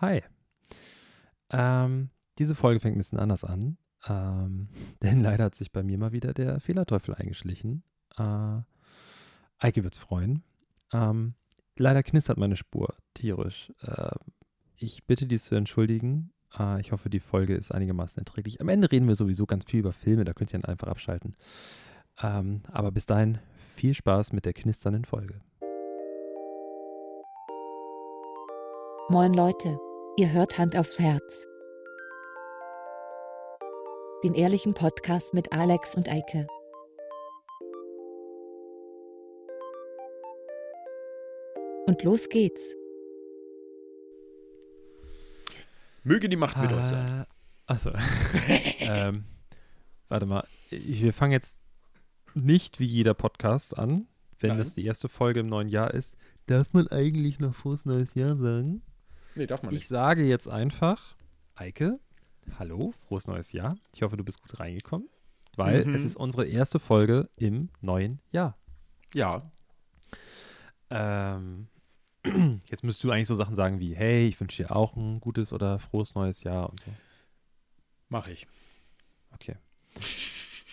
Hi. Ähm, diese Folge fängt ein bisschen anders an, ähm, denn leider hat sich bei mir mal wieder der Fehlerteufel eingeschlichen. Äh, Eike wird's freuen. Ähm, leider knistert meine Spur tierisch. Äh, ich bitte dies zu entschuldigen. Äh, ich hoffe, die Folge ist einigermaßen erträglich. Am Ende reden wir sowieso ganz viel über Filme, da könnt ihr dann einfach abschalten. Ähm, aber bis dahin viel Spaß mit der knisternden Folge. Moin Leute, ihr hört Hand aufs Herz. Den ehrlichen Podcast mit Alex und Eike. Und los geht's. Möge die Macht mit euch sein. Äh, Achso. ähm, warte mal. Wir fangen jetzt nicht wie jeder Podcast an. Wenn Nein. das die erste Folge im neuen Jahr ist, darf man eigentlich noch frohes neues Jahr sagen? Nee, darf man Ich nicht. sage jetzt einfach, Eike, hallo, frohes neues Jahr. Ich hoffe, du bist gut reingekommen, weil Mhm. es ist unsere erste Folge im neuen Jahr. Ja. Ähm, jetzt müsst du eigentlich so Sachen sagen wie, hey, ich wünsche dir auch ein gutes oder frohes neues Jahr und so. Mache ich. Okay.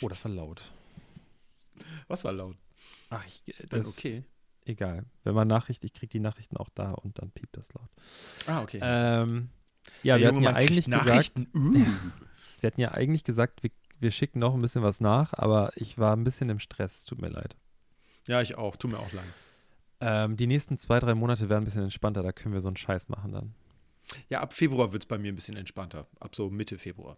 Oh, das war laut. Was war laut? Ach, ich, äh, Dann das okay. Egal. Wenn man Nachricht, ich kriege die Nachrichten auch da und dann piept das laut. Ah, okay. Ähm, ja, wir hatten ja eigentlich gesagt. Uh. wir hatten ja eigentlich gesagt, wir, wir schicken noch ein bisschen was nach, aber ich war ein bisschen im Stress, tut mir leid. Ja, ich auch. Tut mir auch leid. Ähm, die nächsten zwei, drei Monate werden ein bisschen entspannter, da können wir so einen Scheiß machen dann. Ja, ab Februar wird es bei mir ein bisschen entspannter. Ab so Mitte Februar.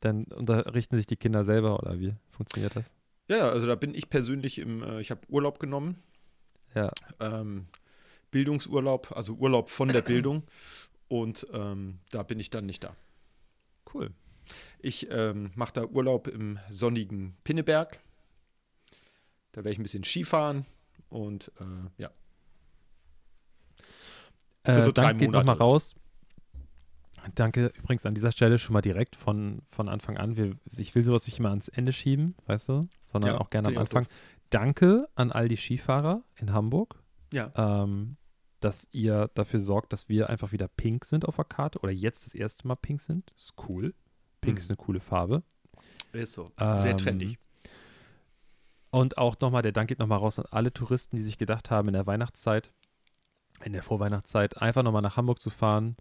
Dann unterrichten sich die Kinder selber oder wie funktioniert das? Ja, ja, also da bin ich persönlich im, äh, ich habe Urlaub genommen. Ja, Ähm, Bildungsurlaub, also Urlaub von der Bildung. Und ähm, da bin ich dann nicht da. cool. Ich ähm, mache da Urlaub im sonnigen Pinneberg. Da werde ich ein bisschen Skifahren und äh, ja. Äh, so Dank geht nochmal raus. Danke übrigens an dieser Stelle schon mal direkt von, von Anfang an. Wir, ich will sowas nicht immer ans Ende schieben, weißt du, sondern Ja, auch gerne am Anfang. Danke an all die Skifahrer in Hamburg, Ja. ähm, dass ihr dafür sorgt, dass wir einfach wieder pink sind auf der Karte oder jetzt das erste Mal pink sind. Ist cool. Pink Mhm. ist eine coole Farbe. Ist so. Sehr Ähm, trendig. Und auch nochmal, der Dank geht nochmal raus an alle Touristen, die sich gedacht haben, in der Weihnachtszeit, in der Vorweihnachtszeit, einfach nochmal nach Hamburg zu fahren,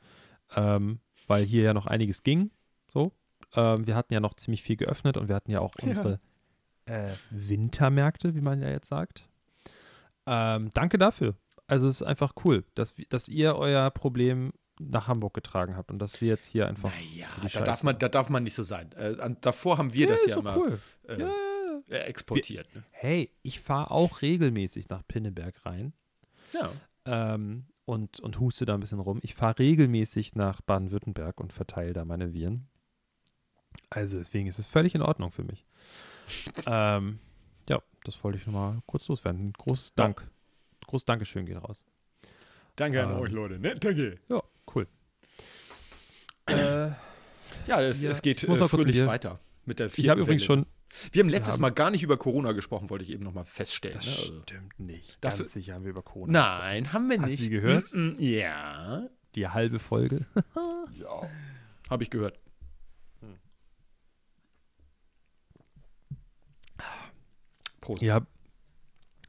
ähm, weil hier ja noch einiges ging. So. Ähm, wir hatten ja noch ziemlich viel geöffnet und wir hatten ja auch Ja. Äh, Wintermärkte, wie man ja jetzt sagt. Ähm, danke dafür. Also es ist einfach cool, dass, wir- dass ihr euer Problem nach Hamburg getragen habt und dass wir jetzt hier einfach. Naja, da Scheiße. darf, man, da darf man nicht so sein. Äh, davor haben wir das ist ja immer cool. äh, Ja. äh, exportiert. Ne? Hey, ich fahre auch regelmäßig nach Pinneberg rein. Ja. ähm, und, und huste da ein bisschen rum. Ich fahre regelmäßig nach Baden-Württemberg und verteile da meine Viren. Also deswegen ist es völlig in Ordnung für mich. Ähm, ja, das wollte ich nochmal kurz loswerden. Großes Ja. Dank. Großes Dankeschön geht raus. Danke an Ähm. euch, Leute. Ne? Danke. Ja, cool. äh, Ja, es, Ja, es geht ich muss äh, fröhlich weiter mit der ich vierten habe übrigens schon. Wir haben letztes haben- Mal gar nicht über Corona gesprochen, wollte ich eben nochmal feststellen. Das ne? Also, stimmt nicht. Dafür- Ganz sicher haben wir über Corona. nein, haben wir Hast nicht. du sie gehört? Ja. Die halbe Folge. Ja. Habe ich gehört. Prost. Ja,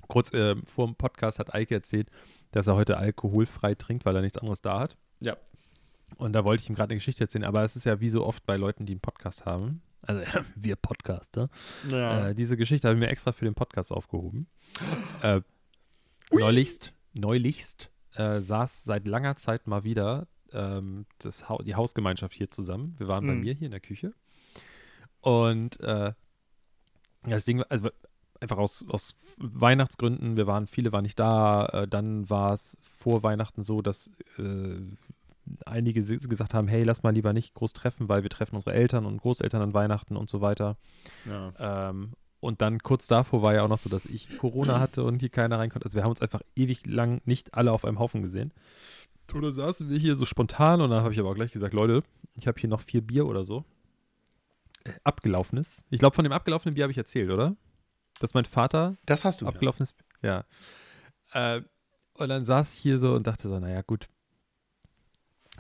kurz äh, vor dem Podcast hat Eike erzählt, dass er heute alkoholfrei trinkt, weil er nichts anderes da hat. Ja. Und da wollte ich ihm gerade eine Geschichte erzählen, aber es ist ja wie so oft bei Leuten, die einen Podcast haben. Also wir Podcaster. Äh, diese Geschichte habe ich mir extra für den Podcast aufgehoben. Äh, neulichst, neulichst äh, saß seit langer Zeit mal wieder ähm, das ha die Hausgemeinschaft hier zusammen. Wir waren bei Mhm. mir hier in der Küche. Und äh, das Ding, war- also einfach aus, aus Weihnachtsgründen, wir waren, viele waren nicht da. Äh, dann war es vor Weihnachten so, dass äh, einige gesagt haben, hey, lass mal lieber nicht groß treffen, weil wir treffen unsere Eltern und Großeltern an Weihnachten und so weiter. Ja. Ähm, und dann kurz davor war ja auch noch so, dass ich Corona hatte und hier keiner rein konnte. Also wir haben uns einfach ewig lang nicht alle auf einem Haufen gesehen. Oder saßen wir hier so spontan und dann habe ich aber auch gleich gesagt, Leute, ich habe hier noch vier Bier oder so. Äh, abgelaufenes. Ich glaube, von dem abgelaufenen Bier habe ich erzählt, oder? Dass mein Vater Das hast du. Ja. abgelaufenes Ja. Äh, und dann saß ich hier so und dachte so, naja, gut.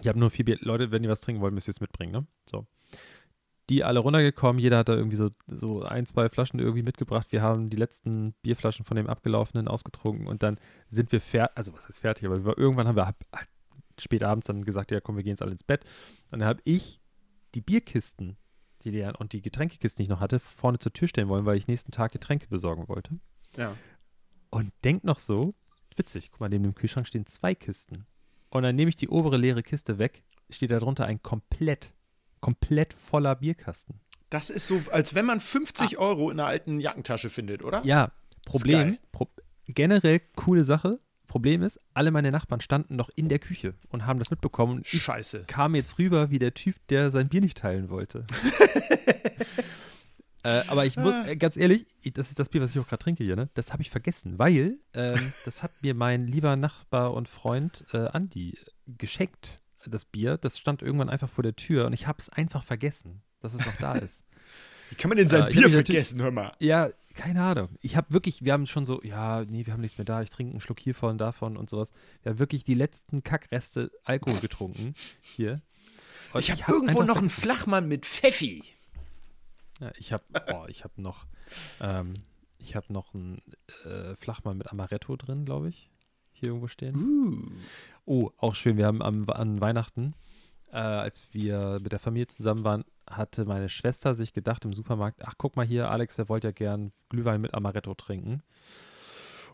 Ich habe nur vier Bier. Leute, wenn ihr was trinken wollt, müsst ihr es mitbringen, ne? So. Die alle runtergekommen, jeder hat da irgendwie so, so ein, zwei Flaschen irgendwie mitgebracht. Wir haben die letzten Bierflaschen von dem abgelaufenen ausgetrunken und dann sind wir fertig, also was heißt fertig, aber wir, irgendwann haben wir halt spät abends dann gesagt, ja komm, wir gehen jetzt alle ins Bett. Und dann habe ich die Bierkisten die leeren und die Getränkekisten, die ich noch hatte, vorne zur Tür stellen wollen, weil ich nächsten Tag Getränke besorgen wollte. Ja. Und denk noch so, witzig, guck mal, neben dem Kühlschrank stehen zwei Kisten. Und dann nehme ich die obere leere Kiste weg, steht da drunter ein komplett, komplett voller Bierkasten. Das ist so, als wenn man 50 ah. Euro in einer alten Jackentasche findet, oder? Ja, Problem, Pro generell coole Sache, Problem ist, alle meine Nachbarn standen noch in der Küche und haben das mitbekommen. Ich Scheiße. kam jetzt rüber wie der Typ, der sein Bier nicht teilen wollte. äh, aber ich muss, äh, ganz ehrlich, das ist das Bier, was ich auch gerade trinke hier, ne? Das habe ich vergessen, weil ähm, das hat mir mein lieber Nachbar und Freund äh, Andi geschenkt, das Bier. Das stand irgendwann einfach vor der Tür und ich habe es einfach vergessen, dass es noch da ist. Wie kann man denn sein äh, Bier vergessen, hör mal? Ja, keine Ahnung. Ich habe wirklich, wir haben schon so, ja, nee, wir haben nichts mehr da, ich trinke einen Schluck hiervon, davon und sowas. Wir haben wirklich die letzten Kackreste Alkohol getrunken hier. Und ich habe irgendwo noch einen Flachmann mit Pfeffi. Ja, ich habe, oh, ich habe noch, ähm, ich habe noch einen äh, Flachmann mit Amaretto drin, glaube ich. Hier irgendwo stehen. Uh. Oh, auch schön. Wir haben am, an Weihnachten, äh, als wir mit der Familie zusammen waren, hatte meine Schwester sich gedacht im Supermarkt, ach guck mal hier, Alex, der wollte ja gern Glühwein mit Amaretto trinken.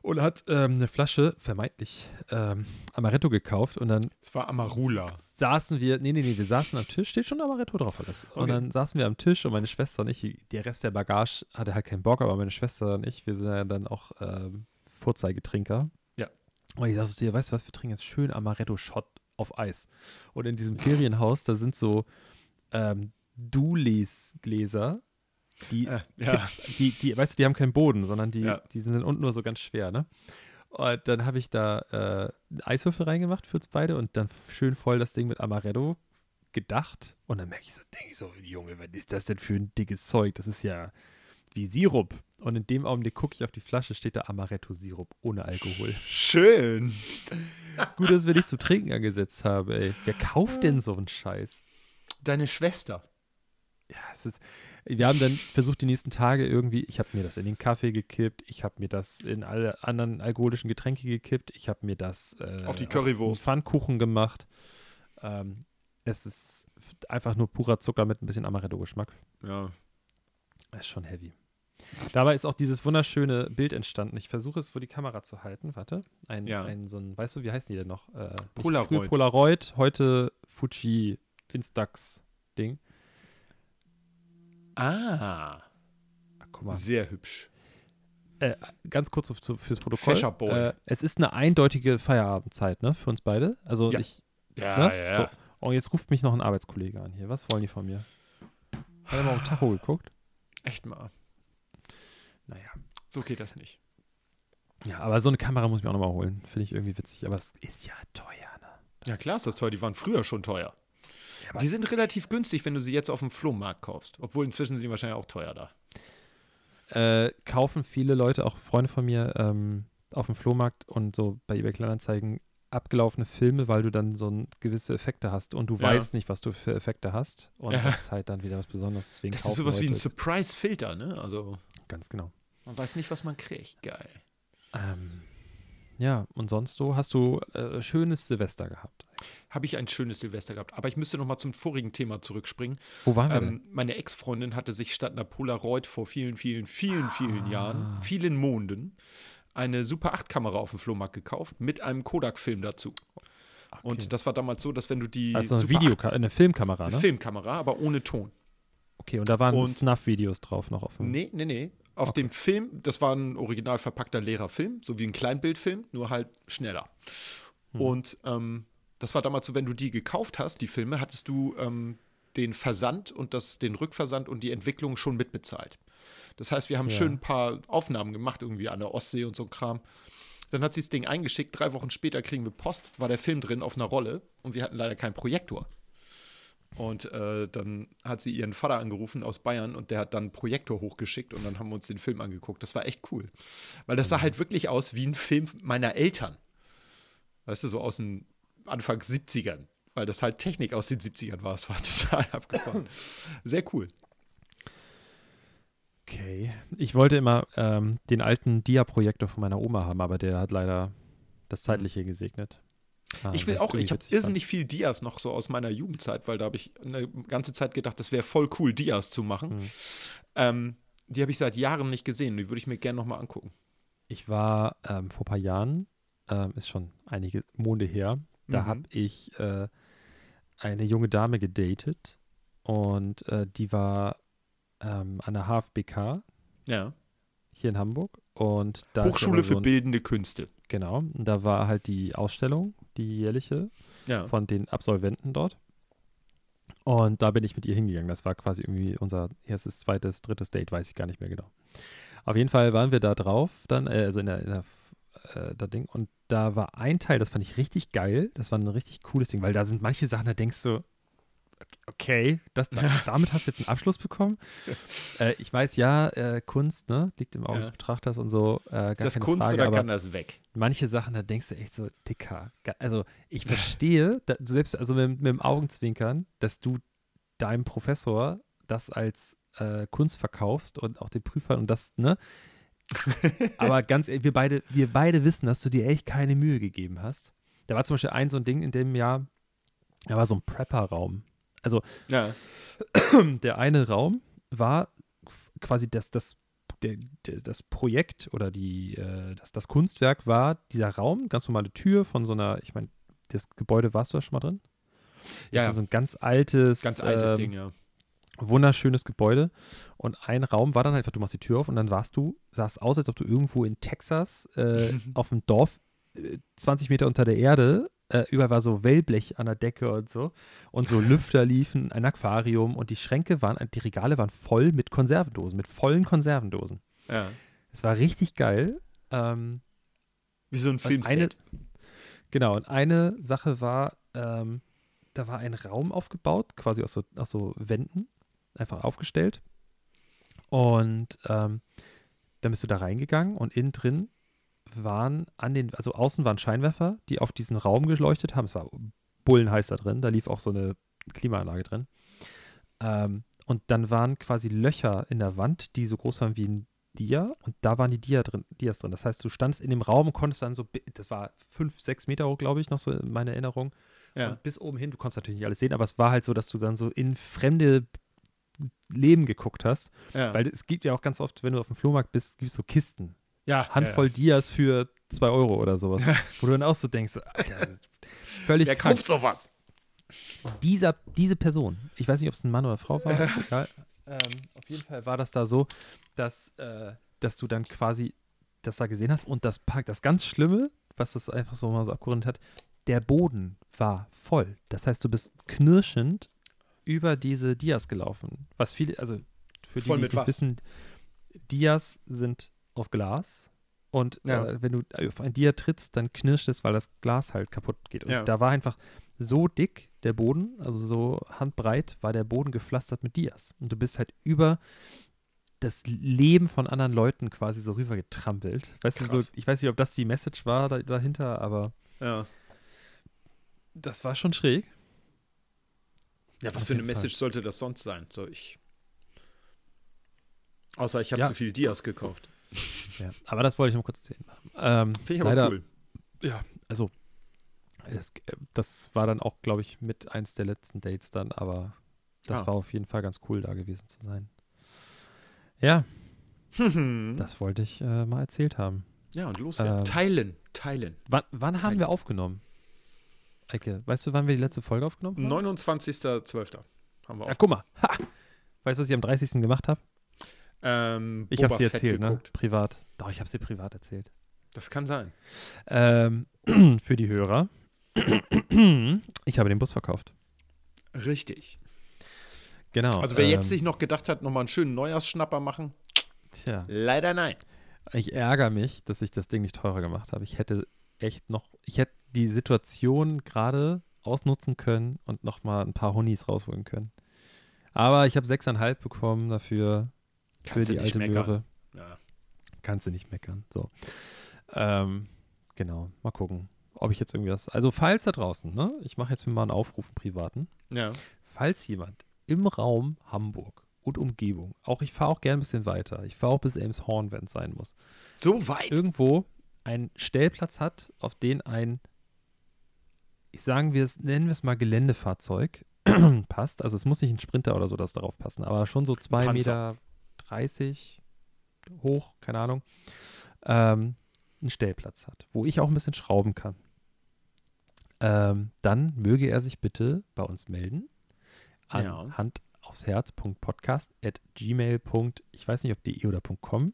Und hat ähm, eine Flasche, vermeintlich, ähm, Amaretto gekauft und dann. Es war Amarula. Saßen wir, nee, nee, nee, wir saßen am Tisch, steht schon Amaretto drauf alles. Okay. Und dann saßen wir am Tisch und meine Schwester und ich, der Rest der Bagage hatte halt keinen Bock, aber meine Schwester und ich, wir sind ja dann auch ähm, Vorzeigetrinker. Ja. Und ich sagte zu ihr, weißt du was, wir trinken jetzt schön Amaretto-Shot auf Eis. Und in diesem Ferienhaus, da sind so ähm, Dulis-Gläser. Die, äh, ja. die, die, weißt du, die haben keinen Boden, sondern die, ja. die sind unten nur so ganz schwer, ne? Und dann habe ich da äh, Eiswürfel reingemacht für uns beide und dann schön voll das Ding mit Amaretto gedacht. Und dann merke ich so, denke ich so, Junge, was ist das denn für ein dickes Zeug? Das ist ja wie Sirup. Und in dem Augenblick gucke ich auf die Flasche, steht da Amaretto-Sirup ohne Alkohol. Schön. Gut, dass wir dich zu trinken angesetzt haben, ey. Wer kauft denn so einen Scheiß? Deine Schwester ja, es ist, wir haben dann versucht, die nächsten Tage irgendwie, ich habe mir das in den Kaffee gekippt, ich habe mir das in alle anderen alkoholischen Getränke gekippt, ich habe mir das äh, auf die Currywurst, Pfannkuchen gemacht. Ähm, es ist einfach nur purer Zucker mit ein bisschen Amaretto-Geschmack. Ja. Das ist schon heavy. Dabei ist auch dieses wunderschöne Bild entstanden. Ich versuche es vor die Kamera zu halten. Warte. Ein, ja. ein so ein, weißt du, wie heißen die denn noch? Äh, Polaroid. Polaroid, heute Fuji Instax-Ding. Ah. Guck mal. Sehr hübsch. Äh, ganz kurz zu, fürs Protokoll. Äh, es ist eine eindeutige Feierabendzeit, ne, für uns beide. Also ja. ich. Ja, ne? ja. So. Und jetzt ruft mich noch ein Arbeitskollege an hier. Was wollen die von mir? Hat er mal auf Tacho geguckt? Echt mal. Naja. So geht das nicht. Ja, aber so eine Kamera muss ich mir auch nochmal holen. Finde ich irgendwie witzig. Aber es ist ja teuer, ne? Ja, klar ist das teuer. Die waren früher schon teuer. Ja, die sind relativ günstig, wenn du sie jetzt auf dem Flohmarkt kaufst. Obwohl inzwischen sind die wahrscheinlich auch teuer da. Äh, kaufen viele Leute, auch Freunde von mir, ähm, auf dem Flohmarkt und so bei eBay Kleinanzeigen abgelaufene Filme, weil du dann so ein, gewisse Effekte hast und du ja. weißt nicht, was du für Effekte hast. Und ja. das ist halt dann wieder was Besonderes. Deswegen das ist sowas Leute wie ein Surprise-Filter, ne? Also. Ganz genau. Man weiß nicht, was man kriegt. Geil. Ähm, ja, und sonst so hast du äh, schönes Silvester gehabt. Habe ich ein schönes Silvester gehabt. Aber ich müsste noch mal zum vorigen Thema zurückspringen. Wo waren wir ähm, Meine Ex-Freundin hatte sich statt einer Polaroid vor vielen, vielen, vielen, vielen ah. Jahren, vielen Monden, eine Super 8-Kamera auf dem Flohmarkt gekauft mit einem Kodak-Film dazu. Okay. Und das war damals so, dass wenn du die. Also eine, Video eine Filmkamera, ne? Filmkamera, aber ohne Ton. Okay, und da waren Snuff-Videos drauf noch auf dem. Nee, nee, nee. Auf okay. dem Film, das war ein original verpackter leerer Film, so wie ein Kleinbildfilm, nur halt schneller. Hm. Und ähm, das war damals so, wenn du die gekauft hast, die Filme, hattest du ähm, den Versand und das, den Rückversand und die Entwicklung schon mitbezahlt. Das heißt, wir haben ja. schön ein paar Aufnahmen gemacht, irgendwie an der Ostsee und so ein Kram. Dann hat sie das Ding eingeschickt, drei Wochen später kriegen wir Post, war der Film drin auf einer Rolle und wir hatten leider keinen Projektor. Und äh, dann hat sie ihren Vater angerufen aus Bayern und der hat dann einen Projektor hochgeschickt und dann haben wir uns den Film angeguckt. Das war echt cool. Weil das sah mhm. halt wirklich aus wie ein Film meiner Eltern. Weißt du, so aus den Anfang 70ern. weil das halt Technik aus den 70ern war. Es war total abgefahren. Sehr cool. Okay. Ich wollte immer ähm, den alten Dia-Projektor von meiner Oma haben, aber der hat leider das Zeitliche gesegnet. Ah, ich will auch, ich habe irrsinnig viel Dias noch so aus meiner Jugendzeit, weil da habe ich eine ganze Zeit gedacht, das wäre voll cool, Dias zu machen. Mhm. Ähm, die habe ich seit Jahren nicht gesehen. Die würde ich mir gerne nochmal angucken. Ich war ähm, vor ein paar Jahren, ähm, ist schon einige Monde her, da mhm. habe ich äh, eine junge Dame gedatet und äh, die war ähm, an der HFBK. Ja. Hier in Hamburg. Und da Hochschule so ein, für bildende Künste. Genau. Und da war halt die Ausstellung, die jährliche, ja. von den Absolventen dort. Und da bin ich mit ihr hingegangen. Das war quasi irgendwie unser erstes, zweites, drittes Date, weiß ich gar nicht mehr genau. Auf jeden Fall waren wir da drauf, dann, äh, also in der, in der äh, da Ding. Und da war ein Teil, das fand ich richtig geil. Das war ein richtig cooles Ding, weil da sind manche Sachen, da denkst du, okay, das, damit hast du jetzt einen Abschluss bekommen. äh, ich weiß, ja, äh, Kunst, ne, liegt im Auge ja. des Betrachters und so. Äh, ist das Kunst Frage, oder kann das weg? Manche Sachen, da denkst du echt so, dicker. Also ich verstehe, da, selbst also mit, mit, dem Augenzwinkern, dass du deinem Professor das als äh, Kunst verkaufst und auch den Prüfern und das, ne? Aber ganz ehrlich, wir beide, wir beide wissen, dass du dir echt keine Mühe gegeben hast. Da war zum Beispiel ein so ein Ding in dem Jahr, da war so ein Prepper-Raum. Also ja. der eine Raum war quasi das, das, der, der, das Projekt oder die, äh, das, das Kunstwerk war dieser Raum, ganz normale Tür von so einer, ich meine, das Gebäude warst du da schon mal drin? Ja. Das ist so ein ganz altes, ganz altes ähm, Ding, ja. Wunderschönes Gebäude. Und ein Raum war dann einfach, du machst die Tür auf und dann warst du, sahst aus, als ob du irgendwo in Texas äh, auf dem Dorf äh, 20 Meter unter der Erde äh, überall war so Wellblech an der Decke und so. Und so Lüfter liefen, ein Aquarium und die Schränke waren, die Regale waren voll mit Konservendosen, mit vollen Konservendosen. Ja. Es war richtig geil. Ähm, Wie so ein Filmset. genau, und eine Sache war, ähm, da war ein Raum aufgebaut, quasi aus so, aus so Wänden, einfach aufgestellt. Und ähm, dann bist du da reingegangen und innen drin waren an den, also außen waren Scheinwerfer, die auf diesen Raum geleuchtet haben. Es war bullenheiß da drin, da lief auch so eine Klimaanlage drin. Ähm, und dann waren quasi Löcher in der Wand, die so groß waren wie ein Dia und da waren die Dia drin, Dias drin. Das heißt, du standst in dem Raum und konntest dann so, das war fünf, sechs Meter hoch, glaube ich, noch so in meiner Erinnerung. Ja. Und bis oben hin, du konntest natürlich nicht alles sehen, aber es war halt so, dass du dann so in fremde Leben geguckt hast. Ja. Weil es gibt ja auch ganz oft, wenn du auf dem Flohmarkt bist, gibt es so Kisten. Ja, Handvoll ja, Dias für zwei Euro oder sowas. Wo du dann auch so denkst, Alter, völlig Wer kauft sowas? Dieser, diese Person, ich weiß nicht, ob es ein Mann oder Frau war, egal, ähm, auf jeden Fall war das da so, dass, äh, dass du dann quasi das da gesehen hast und das Park, das ganz Schlimme, was das einfach so mal so abgerundet hat, der Boden war voll. Das heißt, du bist knirschend über diese Dias gelaufen. Was viele, also für die, die nicht wissen, Dias sind aus Glas. Und ja. äh, wenn du auf ein Dia trittst, dann knirscht es, weil das Glas halt kaputt geht. Und ja. da war einfach so dick der Boden, also so handbreit, war der Boden gepflastert mit Dias. Und du bist halt über das Leben von anderen Leuten quasi so rüber getrampelt. Weißt Krass. du, so, ich weiß nicht, ob das die Message war da, dahinter, aber ja. das war schon schräg. Ja, was Auf für eine Message Fall. sollte das sonst sein? So, ich. Außer ich habe ja. zu viel Dias gekauft. Ja, aber das wollte ich noch kurz erzählen. Ähm, Finde ich aber leider, cool. Ja, also es, das war dann auch, glaube ich, mit eins der letzten Dates dann, aber das ah. war auf jeden Fall ganz cool, da gewesen zu sein. Ja, das wollte ich äh, mal erzählt haben. Ja, und los. Ähm, teilen, teilen. Wann, wann teilen. haben wir aufgenommen? Eike, weißt du, wann wir die letzte Folge aufgenommen haben? 29.12. haben wir Ja, guck mal. Ha! Weißt du, was ich am 30. gemacht habe? Ähm, ich habe sie erzählt, ne? Privat. Doch, ich habe sie privat erzählt. Das kann sein. Ähm, für die Hörer. ich habe den Bus verkauft. Richtig. Genau. Also wer ähm, jetzt sich noch gedacht hat, nochmal einen schönen Neujahrsschnapper machen. Tja. Leider nein. Ich ärgere mich, dass ich das Ding nicht teurer gemacht habe. Ich hätte echt noch, ich hätte die Situation gerade ausnutzen können und nochmal ein paar Honis rausholen können. Aber ich habe sechseinhalb bekommen dafür Kannst für die alte meckern. Möhre. Ja. Kannst du nicht meckern. So. Ähm, genau, mal gucken. ob ich jetzt irgendwie was. Also, falls da draußen, ne? Ich mache jetzt mal einen Aufruf, einen privaten. Ja. Falls jemand im Raum Hamburg und Umgebung, auch ich fahre auch gerne ein bisschen weiter, ich fahre auch bis Elmshorn, wenn es sein muss, So weit. irgendwo einen Stellplatz hat, auf den ein, ich sagen wir es, nennen wir es mal Geländefahrzeug passt. Also es muss nicht ein Sprinter oder so das darauf passen, aber schon so zwei Panzer. Meter 30 hoch, keine Ahnung, ähm, einen Stellplatz hat, wo ich auch ein bisschen schrauben kann. Ähm, dann möge er sich bitte bei uns melden an Ja. Hand aufs Herz.podcast at gmail. Ich weiß nicht, ob de oder .com.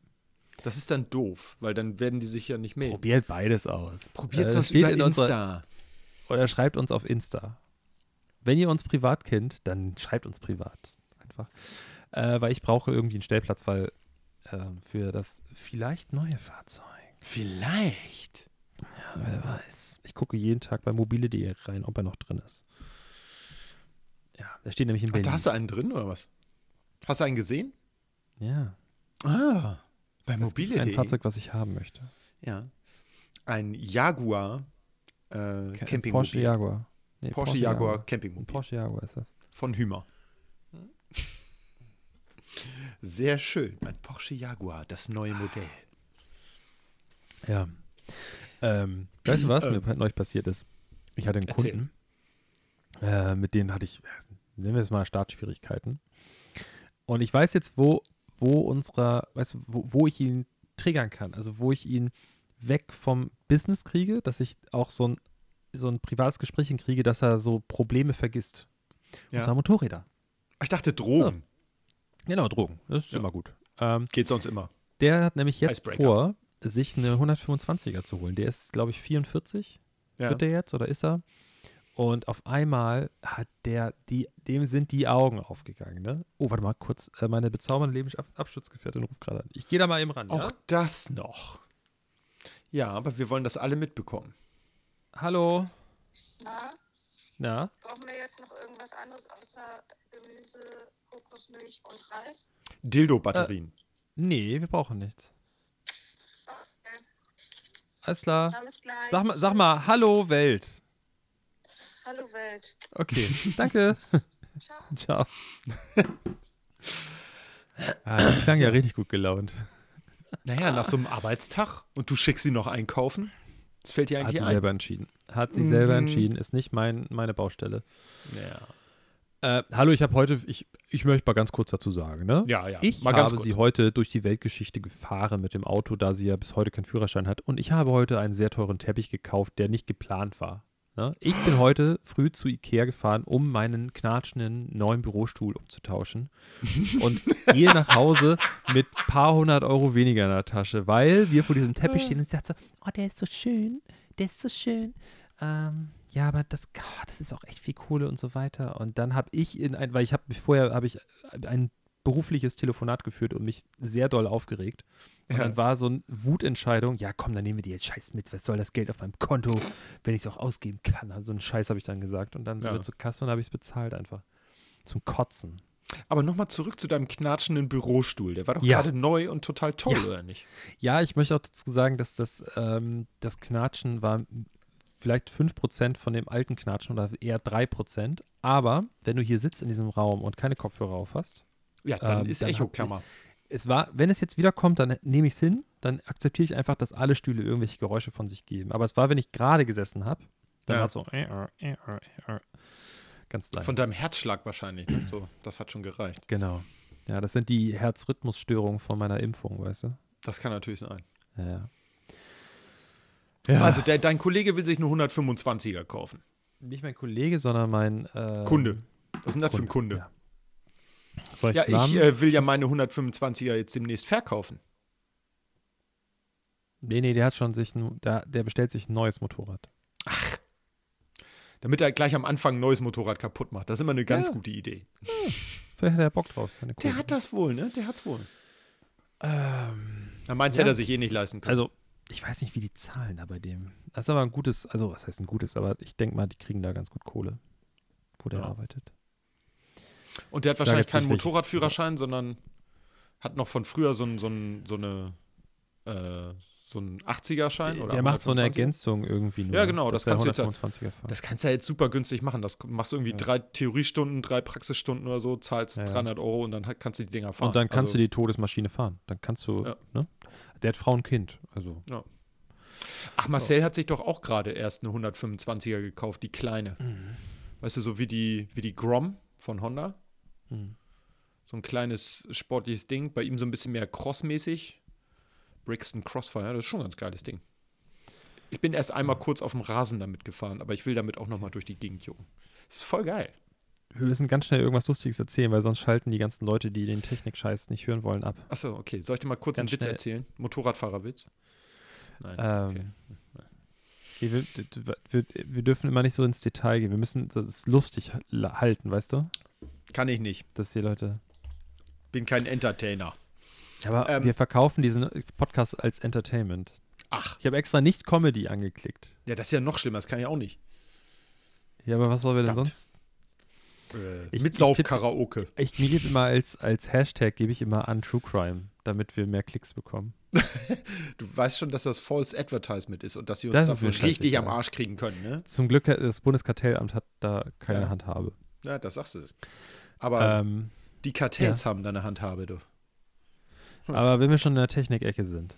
Das ist dann doof, weil dann werden die sich ja nicht melden. Probiert beides aus. Probiert Äh, sonst über in unserer- Insta. Oder schreibt uns auf Insta. Wenn ihr uns privat kennt, dann schreibt uns privat. Einfach. Äh, weil ich brauche irgendwie einen Stellplatz, weil ähm, für das vielleicht neue Fahrzeug. Vielleicht. Ja, wer weiß. Ich gucke jeden Tag bei mobile.de rein, ob er noch drin ist. Ja, der steht nämlich in Ach, Berlin. da hast du einen drin oder was? Hast du einen gesehen? ja, Ah, bei mobile.de. ein Fahrzeug, was ich haben möchte. Ja. Ein Jaguar äh, Campingmobil. Porsche Jaguar. Nee, Porsche Jaguar Ein Campingmobil. Porsche Jaguar ist das. Von Hümer. Sehr schön. Ein Porsche Jaguar, das neue Modell. Ja. Ähm, weißt du, was Ähm. mir neulich passiert ist? Ich hatte einen Erzähl. Kunden, äh, mit denen hatte ich, äh, nennen wir es mal Startschwierigkeiten. Und ich weiß jetzt, wo, wo unserer, weißt du, wo, wo ich ihn triggern kann. Also wo ich ihn weg vom Business kriege, dass ich auch so ein, so ein privates Gespräch hinkriege, dass er so Probleme vergisst. Und Ja. zwar Motorräder. Ich dachte Drogen. Genau, Drogen. Das ist Ja. immer gut. Ähm, Geht sonst immer. der hat nämlich jetzt Icebreaker. vor, sich eine 125er zu holen. Der ist, glaube ich, 44 Ja. wird der jetzt oder ist er? Und auf einmal hat der, die, dem sind die Augen aufgegangen, ne? Oh, warte mal kurz, äh, meine bezaubernde Lebensabschutzgefährtin ruft gerade an. Ich gehe da mal eben ran, Auch ja? das noch. Ja, aber wir wollen das alle mitbekommen. Hallo? Na, Na? brauchen wir jetzt noch irgendwas anderes außer Gemüse, Kokosmilch und Reis? Dildo-Batterien. Nee, wir brauchen nichts. Okay, Alles klar. gleich. Sag mal, sag mal, hallo Welt. Hallo Welt. Okay, danke. Ciao. Ciao. ah, die klang ja richtig gut gelaunt. Naja, nach so einem Arbeitstag und du schickst sie noch einkaufen. Das fällt dir Hat eigentlich sie ein. selber entschieden. Hat sie selber Mhm. entschieden. Ist nicht mein, meine Baustelle. Ja. Äh, hallo, ich habe heute, ich, ich möchte mal ganz kurz dazu sagen, ne? Ja, ja. Ich habe kurz. sie heute durch die Weltgeschichte gefahren mit dem Auto, da sie ja bis heute keinen Führerschein hat. Und ich habe heute einen sehr teuren Teppich gekauft, der nicht geplant war. Ne? Ich bin heute früh zu Ikea gefahren, um meinen knatschenden neuen Bürostuhl umzutauschen. Und gehe nach Hause mit paar hundert Euro weniger in der Tasche, weil wir vor diesem Teppich stehen und ich dachte so, oh, der ist so schön, der ist so schön. Ähm, ja, aber das, oh, das ist auch echt viel Kohle und so weiter. Und dann habe ich in ein, weil ich habe vorher habe ich ein berufliches Telefonat geführt und mich sehr doll aufgeregt. Und Ja. dann war so eine Wutentscheidung, ja komm, dann nehmen wir die jetzt Scheiß mit, was soll das Geld auf meinem Konto, wenn ich es auch ausgeben kann. Also einen Scheiß habe ich dann gesagt. Und dann sind Ja. wir zur Kasse und habe ich es bezahlt einfach. Zum Kotzen. Aber nochmal zurück zu deinem knatschenden Bürostuhl. Der war doch Ja. gerade neu und total toll, Ja. oder nicht? Ja, ich möchte auch dazu sagen, dass das, ähm, das Knatschen war vielleicht 5% von dem alten Knatschen oder eher 3%. Aber wenn du hier sitzt in diesem Raum und keine Kopfhörer auf hast, Ja, dann Ähm, ist Echokammer. es war, wenn es jetzt wiederkommt, dann nehme ich es hin, dann akzeptiere ich einfach, dass alle Stühle irgendwelche Geräusche von sich geben. Aber es war, wenn ich gerade gesessen habe, dann Ja. war es so äh, äh, äh, äh, äh, ganz leise. Von deinem Herzschlag wahrscheinlich. ne? So, das hat schon gereicht. genau. Ja, das sind die Herzrhythmusstörungen von meiner Impfung, weißt du? Das kann natürlich sein. Ja, ja. Also der, dein Kollege will sich eine 125er kaufen. nicht mein Kollege, sondern mein ähm, Kunde. Was ist denn das für ein Kunde? Ja. Soll ich Ja, ich äh, will ja meine 125er jetzt demnächst verkaufen. nee, nee, der hat schon sich, der, der bestellt sich ein neues Motorrad. Damit er gleich am Anfang ein neues Motorrad kaputt macht. Das ist immer eine ganz Ja. gute Idee. Vielleicht hat er Bock drauf. Der hat das wohl, ne? Der hat's wohl. Ähm, Na, meins Ja. hätte er sich eh nicht leisten können. Also, ich weiß nicht, wie die zahlen da bei dem. Das ist aber ein gutes, also was heißt ein gutes, aber ich denke mal, die kriegen da ganz gut Kohle, wo der Ja. arbeitet. Und der hat wahrscheinlich keinen Motorradführerschein, sondern hat noch von früher so, ein, so, ein, so eine äh, so ein 80er-Schein oder Der macht so eine 125er. Ergänzung irgendwie nur. Ja, genau, das kannst du jetzt ja- 125er fahren. Das kannst du ja jetzt super günstig machen. Das machst du irgendwie Ja. drei Theoriestunden, drei Praxisstunden oder so, zahlst Ja, ja. 300 Euro und dann kannst du die Dinger fahren. Und dann kannst also, du die Todesmaschine fahren. Dann kannst du, Ja. ne? Der hat Frau und Kind. Also. Ach, Marcel hat sich doch auch gerade erst eine 125er gekauft, die kleine. Mhm. Weißt du, so wie die, wie die Grom von Honda. Mhm. So ein kleines sportliches Ding. Bei ihm so ein bisschen mehr crossmäßig. Brixton Crossfire, das ist schon ein ganz geiles Ding. Ich bin erst einmal kurz auf dem Rasen damit gefahren, aber ich will damit auch nochmal durch die Gegend jucken. Das ist voll geil. Wir müssen ganz schnell irgendwas Lustiges erzählen, weil sonst schalten die ganzen Leute, die den Technik-Scheiß nicht hören wollen, ab. Achso, okay. Soll ich dir mal kurz Ganz einen Witz erzählen? Motorradfahrerwitz? Nein. Ähm, wir, wir, wir, wir dürfen immer nicht so ins Detail gehen. Wir müssen das lustig halten, weißt du? Kann ich nicht. Dass die Leute. Bin kein Entertainer. Aber Ähm, wir verkaufen diesen Podcast als Entertainment. Ach, Ich habe extra nicht Comedy angeklickt. ja, das ist ja noch schlimmer. Das kann ich auch nicht. Ja, aber was sollen wir denn Verdammt. sonst? Äh, Ich- mit ich Sauf-Karaoke. Ich, geht immer als, als Hashtag gebe ich immer an True Crime, damit wir mehr Klicks bekommen. Du weißt schon, dass das False Advertisement ist und dass sie uns Das dafür richtig am. Arsch kriegen können, ne? Zum Glück, das Bundeskartellamt hat da keine Ja. Handhabe. Ja, das sagst du. Aber Ähm, die Kartells haben da eine Handhabe, du. Hm. aber wenn wir schon in der Technik-Ecke sind.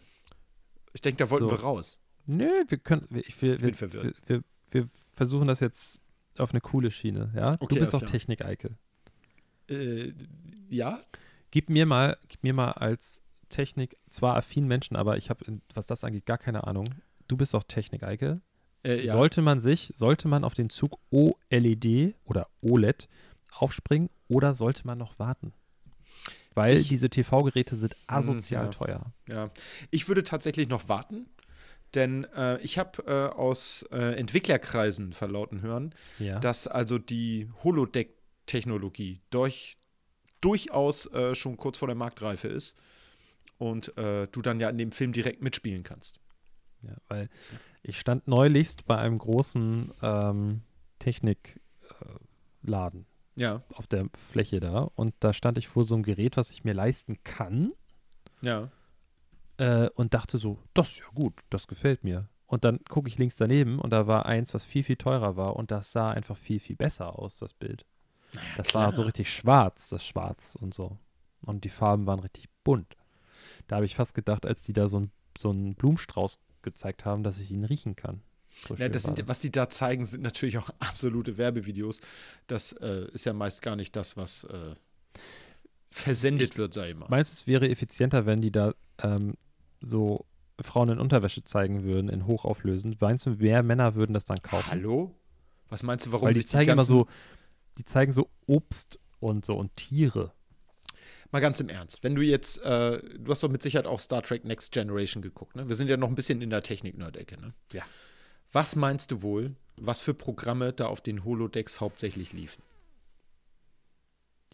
Ich denke, da wollten So. wir raus. Nö, wir können. Wir, ich- wir, bin wir, wir, verwirrt. wir, wir versuchen das jetzt auf eine coole Schiene, ja? Okay, du bist doch. Technik-Eike. Äh, ja? Gib mir mal, gib mir mal als Technik, zwar affinen Menschen, aber ich habe, was das angeht, gar keine Ahnung. Du bist doch Technik-Eike. Äh, ja. Sollte man sich, sollte man auf den Zug OLED oder OLED aufspringen oder sollte man noch warten? Weil Ich- diese TV-Geräte sind asozial ja. teuer. Ja, ich würde tatsächlich noch warten, denn äh, ich habe äh, aus äh, Entwicklerkreisen verlauten hören, Ja. dass also die Holodeck-Technologie durch, durchaus äh, schon kurz vor der Marktreife ist und äh, du dann ja in dem Film direkt mitspielen kannst. Ja, weil ich stand neulichst bei einem großen ähm, Technikladen Ja, auf der Fläche da und da stand ich vor so einem Gerät, was ich mir leisten kann ja. äh, und dachte so, das ist ja gut, das gefällt mir. Und dann gucke ich links daneben und da war eins, was viel, viel teurer war und das sah einfach viel, viel besser aus, das Bild. Das war so richtig schwarz, das Schwarz und so. Und die Farben waren richtig bunt. Da habe ich fast gedacht, als die da so, ein, so einen Blumenstrauß gezeigt haben, dass ich ihn riechen kann. So Ja, schön das sind, was die da zeigen, sind natürlich auch absolute Werbevideos. Das äh, ist ja meist gar nicht das, was äh, versendet Ich- wird, sag ich mal. Meinst du, es wäre effizienter, wenn die da ähm, so Frauen in Unterwäsche zeigen würden, in hochauflösend? Meinst du, mehr Männer würden das dann kaufen? Hallo? Was meinst du, warum Weil die zeigen immer ganzen- so, die zeigen so Obst und so und Tiere. Mal ganz im Ernst, wenn du jetzt, äh, du hast doch mit Sicherheit auch Star Trek Next Generation geguckt, ne? Wir sind ja noch ein bisschen in der Technik-Nerd-Ecke, ne? Ja. Was meinst du wohl, was für Programme da auf den Holodecks hauptsächlich liefen?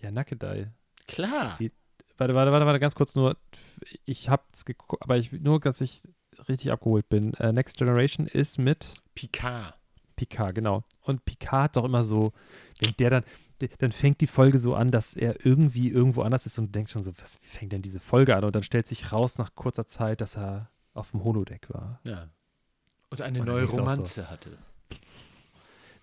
Ja, Nackedei. Klar. Die- Warte, warte, warte, warte, ganz kurz nur. Ich hab's geguckt, aber ich nur, dass ich richtig abgeholt bin. Äh, Next Generation ist mit Picard. Picard, genau. Und Picard hat doch immer so, wenn der dann, dann fängt die Folge so an, dass er irgendwie irgendwo anders ist und denkt schon so, was, wie fängt denn diese Folge an? Und dann stellt sich raus nach kurzer Zeit, dass er auf dem Holodeck war. Ja. Und eine Und neue auch so. Romanze hatte.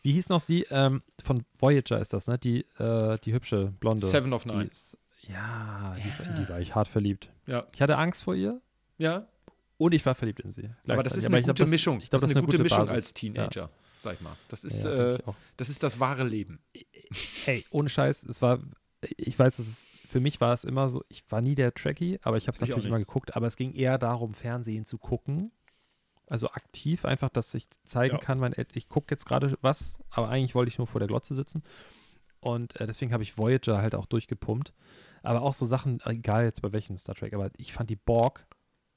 Wie hieß noch sie? Ähm, von Voyager ist das, ne? Die, äh, die hübsche Blonde. Seven of Die Nine. ist, ja, die, Ja. in die war ich hart verliebt. Ja. Ich hatte Angst vor ihr Ja, und ich war verliebt in sie. aber das ist eine glaub, gute Mischung. Ich glaube, das ist eine gute, Mischung Basis. als Teenager, sag ich mal. Das ist, Ja, äh, das ist das wahre Leben. Ey, ohne Scheiß, es war, ich weiß, es ist, für mich war es immer so, ich war nie der Trekkie, aber ich habe es natürlich immer geguckt, aber es ging eher darum, Fernsehen zu gucken. Also aktiv, einfach, dass ich zeigen Ja. kann, mein, El- ich gucke jetzt gerade was, aber eigentlich wollte ich nur vor der Glotze sitzen. Und äh, deswegen habe ich Voyager halt auch durchgepumpt. Aber auch so Sachen, egal jetzt bei welchem Star Trek, aber ich fand die Borg,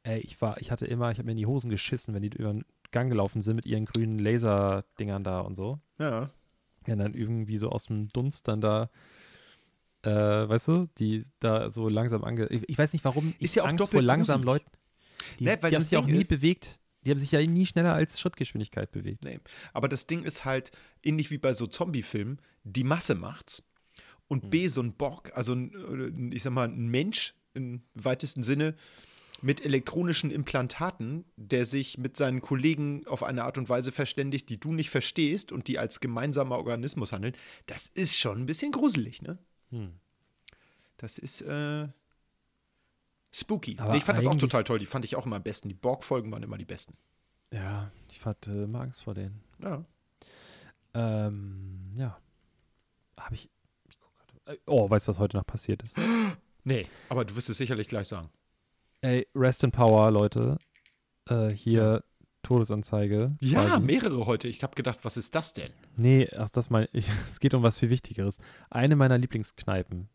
ey, ich war, ich hatte immer, ich habe mir in die Hosen geschissen, wenn die über den Gang gelaufen sind mit ihren grünen Laserdingern da und so. Ja. Ja, dann irgendwie so aus dem Dunst dann da, äh, weißt du, die da so langsam ange... Ich, ich weiß nicht, warum ich Ist ja auch Angst vor langsamen. Leuten... Die, Ne, weil die haben sich auch nie bewegt. Die haben sich ja nie schneller als Schrittgeschwindigkeit bewegt. Nee. Aber das Ding ist halt, ähnlich wie bei so Zombie-Filmen, die Masse macht's. Und. B, so ein Borg, also ein, äh, ich sag mal, ein Mensch im weitesten Sinne, mit elektronischen Implantaten, der sich mit seinen Kollegen auf eine Art und Weise verständigt, die du nicht verstehst und die als gemeinsamer Organismus handeln, das ist schon ein bisschen gruselig, ne? Hm. Das ist äh, spooky. Aber ich fand das auch total toll. Die fand ich auch immer am besten. Die Borg-Folgen waren immer die besten. Ja, ich hatte immer Angst vor denen. Ja. Ähm, ja. Habe ich. ich guck grad- äh, oh, weißt du, was heute noch passiert ist? Nee, aber du wirst es sicherlich gleich sagen. Ey, Rest in Power, Leute. Äh, hier Todesanzeige. Ja, quasi. mehrere heute. Ich habe gedacht, was ist das denn? Nee, ach, das meine ich. Es geht um was viel Wichtigeres. Eine meiner Lieblingskneipen.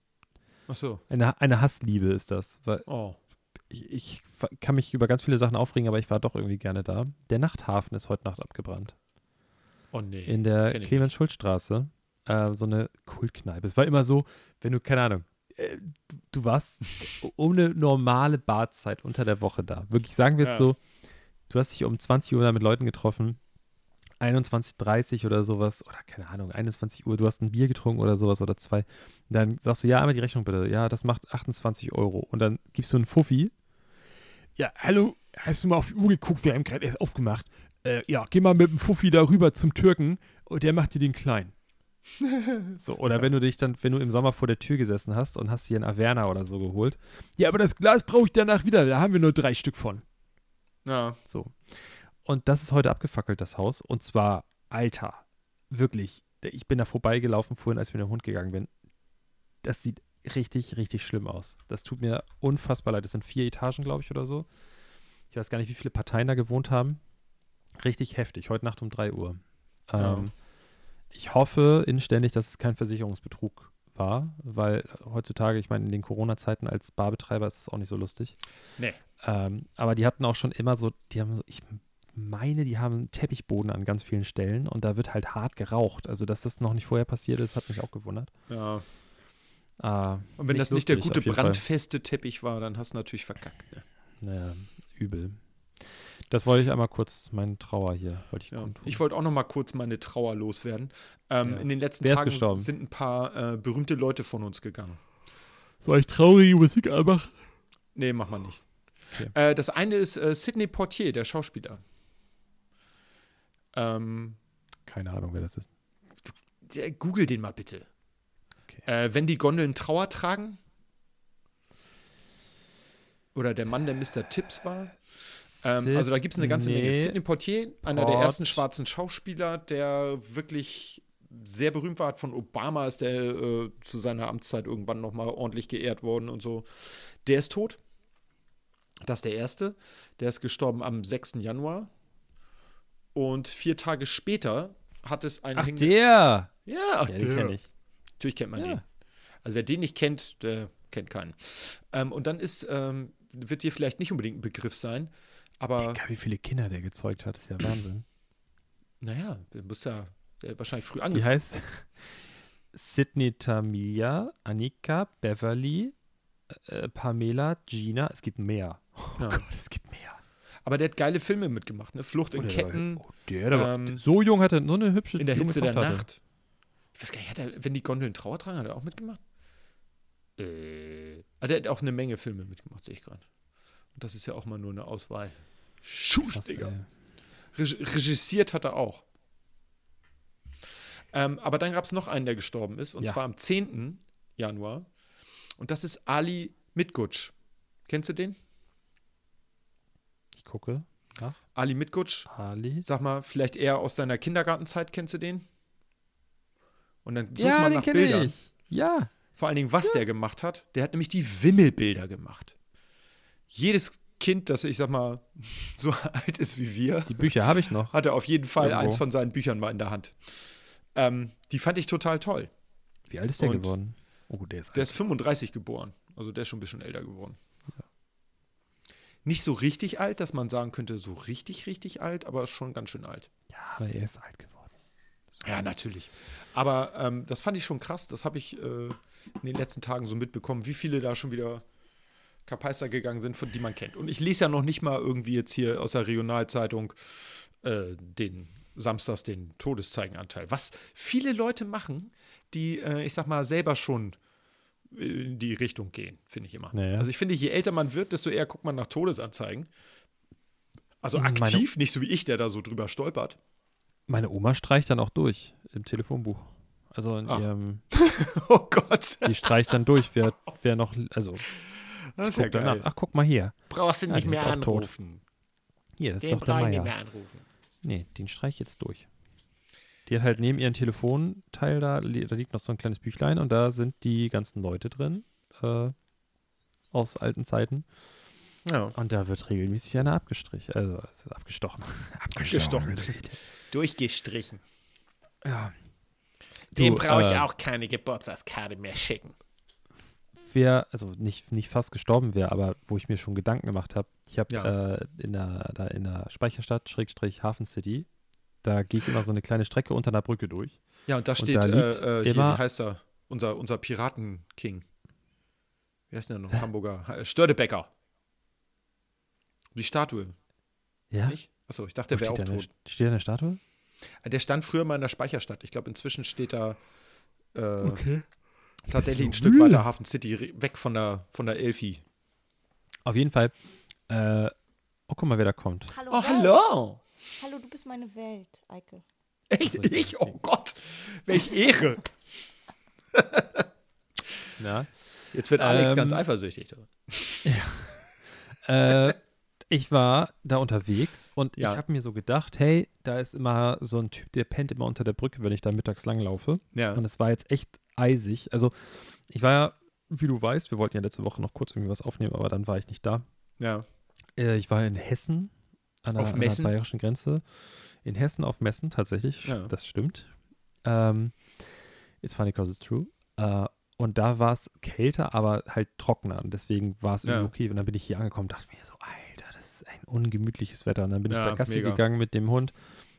Ach so. Eine, eine Hassliebe ist das. Weil Oh. ich, ich kann mich über ganz viele Sachen aufregen, aber ich war doch irgendwie gerne da. Der Nachthafen ist heute Nacht abgebrannt. Oh nee. In der Clemens-Schulz-Straße. Äh, so eine Kultkneipe. Es war immer so, wenn du, keine Ahnung, äh, du, warst um eine normale Barzeit unter der Woche da. Wirklich, sagen wir jetzt Ja. so, du hast dich um 20 Uhr da mit Leuten getroffen, 21.30 oder sowas, oder keine Ahnung, 21 Uhr, du hast ein Bier getrunken oder sowas oder zwei. Und dann sagst du, ja, einmal die Rechnung bitte. Ja, das macht 28 Euro. Und dann gibst du einen Fuffi. Ja, hallo, hast du mal auf die Uhr geguckt? Wir haben gerade erst aufgemacht. Äh, ja, geh mal mit dem Fuffi da rüber zum Türken und der macht dir den kleinen. so, oder wenn du dich dann, wenn du im Sommer vor der Tür gesessen hast und hast dir einen Averna oder so geholt. Ja, aber das Glas brauche ich danach wieder, da haben wir nur drei Stück von. Ja. So. Und das ist heute abgefackelt, das Haus. Und zwar, Alter, wirklich. Ich bin da vorbeigelaufen vorhin, als ich mit dem Hund gegangen bin. Das sieht richtig, richtig schlimm aus. Das tut mir unfassbar leid. Das sind vier Etagen, glaube ich, oder so. Ich weiß gar nicht, wie viele Parteien da gewohnt haben. Richtig heftig. Heute Nacht um 3 Uhr. Ja. Ähm, ich hoffe inständig, dass es kein Versicherungsbetrug war, weil heutzutage, ich meine, in den Corona-Zeiten als Barbetreiber ist es auch nicht so lustig. Nee. Ähm, aber die hatten auch schon immer so, die haben so, ich meine, die haben Teppichboden an ganz vielen Stellen und da wird halt hart geraucht. Also, dass das noch nicht vorher passiert ist, hat mich auch gewundert. Ja. Ah, Und wenn das nicht der gute jeden Fall. brandfeste Teppich war, dann hast du natürlich verkackt. Ne? Naja, übel. Das wollte ich einmal kurz, meine Trauer hier, wollte ich Ja. Ich wollte auch noch mal kurz meine Trauer loswerden. Ähm, Ja. In den letzten Tagen gestorben? sind ein paar äh, berühmte Leute von uns gegangen. Soll ich traurige Musik anmachen? Nee, mach mal nicht. Okay. Äh, das eine ist äh, Sidney Portier, der Schauspieler. Ähm, Keine Ahnung, wer das ist. der, Google den mal bitte. Okay. Äh, wenn die Gondeln Trauer tragen. Oder der Mann, der Mr. Tips war. Ähm, also da gibt es eine ganze Menge. Sidney Portier, einer der Port- ersten schwarzen Schauspieler, der wirklich sehr berühmt war. Hat Von Obama ist der äh, zu seiner Amtszeit irgendwann noch mal ordentlich geehrt worden und so. Der ist tot. Das ist der erste. Der ist gestorben am 6. Januar. Und vier Tage später hat es einen Ach, der! Ja, ach, Ja, den der. kenne ich. Natürlich kennt man Ja. den. Also wer den nicht kennt, der kennt keinen. Ähm, und dann ist, ähm, wird dir vielleicht nicht unbedingt ein Begriff sein, aber Digga, wie viele Kinder der gezeugt hat, ist ja Wahnsinn. naja, der muss ja der wahrscheinlich früh angefangen. heißt Sydney Tamia, Annika, Beverly, äh, Pamela, Gina. Es gibt mehr. Oh Ja. Gott, es gibt mehr. Aber der hat geile Filme mitgemacht, ne? Flucht in Oh, der war- Ketten, oh, der, der war, ähm, so jung hat er so eine hübsche in der Hitze der hatte. Nacht. Ich weiß gar nicht, hat er, wenn die Gondeln Trauer tragen, hat er auch mitgemacht? Äh, ah, der hat auch eine Menge Filme mitgemacht, sehe ich gerade. Und das ist ja auch mal nur eine Auswahl. Schuss, Krass, Digga. Reg regissiert hat er auch. Ähm, aber dann gab es noch einen, der gestorben ist, und Ja. zwar am 10. Januar. Und das ist Ali Mitgutsch. Kennst du den? Ich gucke nach. Ali Mitgutsch, Ali. sag mal, vielleicht eher aus deiner Kindergartenzeit, kennst du den? Und dann such ja, mal den nach Bildern. ich. Ja. Vor allen Dingen, was der gemacht hat. Der hat nämlich die Wimmelbilder gemacht. Jedes Kind, das, ich sag mal, so alt ist wie wir, Die Bücher habe ich noch. hatte auf jeden Fall Irgendwo. eins von seinen Büchern mal in der Hand. Ähm, die fand ich total toll. Wie alt ist der Und geworden? Oh, der ist Der alt. ist 35 geboren. Also der ist schon ein bisschen älter geworden. Nicht so richtig alt, dass man sagen könnte, so richtig, richtig alt, aber schon ganz schön alt. Ja, aber er ist alt geworden. Ja, natürlich. Aber ähm, das fand ich schon krass. Das habe ich äh, in den letzten Tagen so mitbekommen, wie viele da schon wieder Kapeister gegangen sind, von die man kennt. Und ich lese ja noch nicht mal irgendwie jetzt hier aus der Regionalzeitung äh, den Samstags den Todeszeigenanteil. Was viele Leute machen, die, äh, ich sag mal, selber schon in die Richtung gehen, finde ich immer. Naja. Also ich finde, je älter man wird, desto eher guckt man nach Todesanzeigen. Also Meine- aktiv, nicht so wie ich, der da so drüber stolpert. Meine Oma streicht dann auch durch im Telefonbuch. Also in Ah. ihrem, Oh Gott. die streicht dann durch, wer, wer noch, also Das ist ja danach. geil. Ach, guck mal hier. Brauchst du Ja, nicht mehr ist auch tot. anrufen. Hier, das ist Den doch der ich nicht Meier. mehr anrufen. Nee, den streich ich jetzt durch. Die hat halt neben ihrem Telefonteil da, da liegt noch so ein kleines Büchlein und da sind die ganzen Leute drin äh, aus alten Zeiten. Ja. Und da wird regelmäßig einer abgestrichen, also, also abgestochen. Abgestochen. Durchgestrichen. Ja. Dem brauche ich äh, auch keine Geburtstagskarte mehr schicken. wer, also nicht, nicht fast gestorben wäre, aber wo ich mir schon Gedanken gemacht habe, ich habe Ja. äh, in der, da in der Speicherstadt, Schrägstrich Hafen City, da gehe ich immer so eine kleine Strecke unter einer Brücke durch. Ja, und da Und steht, da liegt äh, äh, hier, immer- wie heißt er? Unser, unser Piraten-King. Wer ist denn der noch? Hamburger. Ha- Stördebecker. Die Statue, Ja? nicht? Achso, ich dachte, der wäre auch steht, da eine, tot. steht da eine Statue? Der stand früher mal in der Speicherstadt. Ich glaube, inzwischen steht da äh, Okay. tatsächlich ein Stück weiter Hafen City, weg von der, von der Elfi. Auf jeden Fall. Äh, oh, guck mal, wer da kommt. Hallo. Oh, hallo! Hallo, du bist meine Welt, Eike. Echt? Ich? Oh Gott! Welch Ehre! Ja. Jetzt wird Alex Ähm, ganz eifersüchtig. äh, ich war da unterwegs und Ja. ich habe mir so gedacht, hey, da ist immer so ein Typ, der pennt immer unter der Brücke, wenn ich da mittags langlaufe. Ja. Und es war jetzt echt eisig. Also, ich war ja, wie du weißt, wir wollten ja letzte Woche noch kurz irgendwie was aufnehmen, aber dann war ich nicht da. Ja. Äh, ich war in Hessen, an der, Auf an der Messen? bayerischen Grenze. In Hessen auf Messen, tatsächlich. Ja. Das stimmt. Ähm, it's funny because it's true. Äh, und da war es kälter, aber halt trockener. Und deswegen war es irgendwie Ja. okay. Und dann bin ich hier angekommen und dachte mir so, Alter, das ist ein ungemütliches Wetter. Und dann bin ich Ja, da Gassi mega. gegangen mit dem Hund.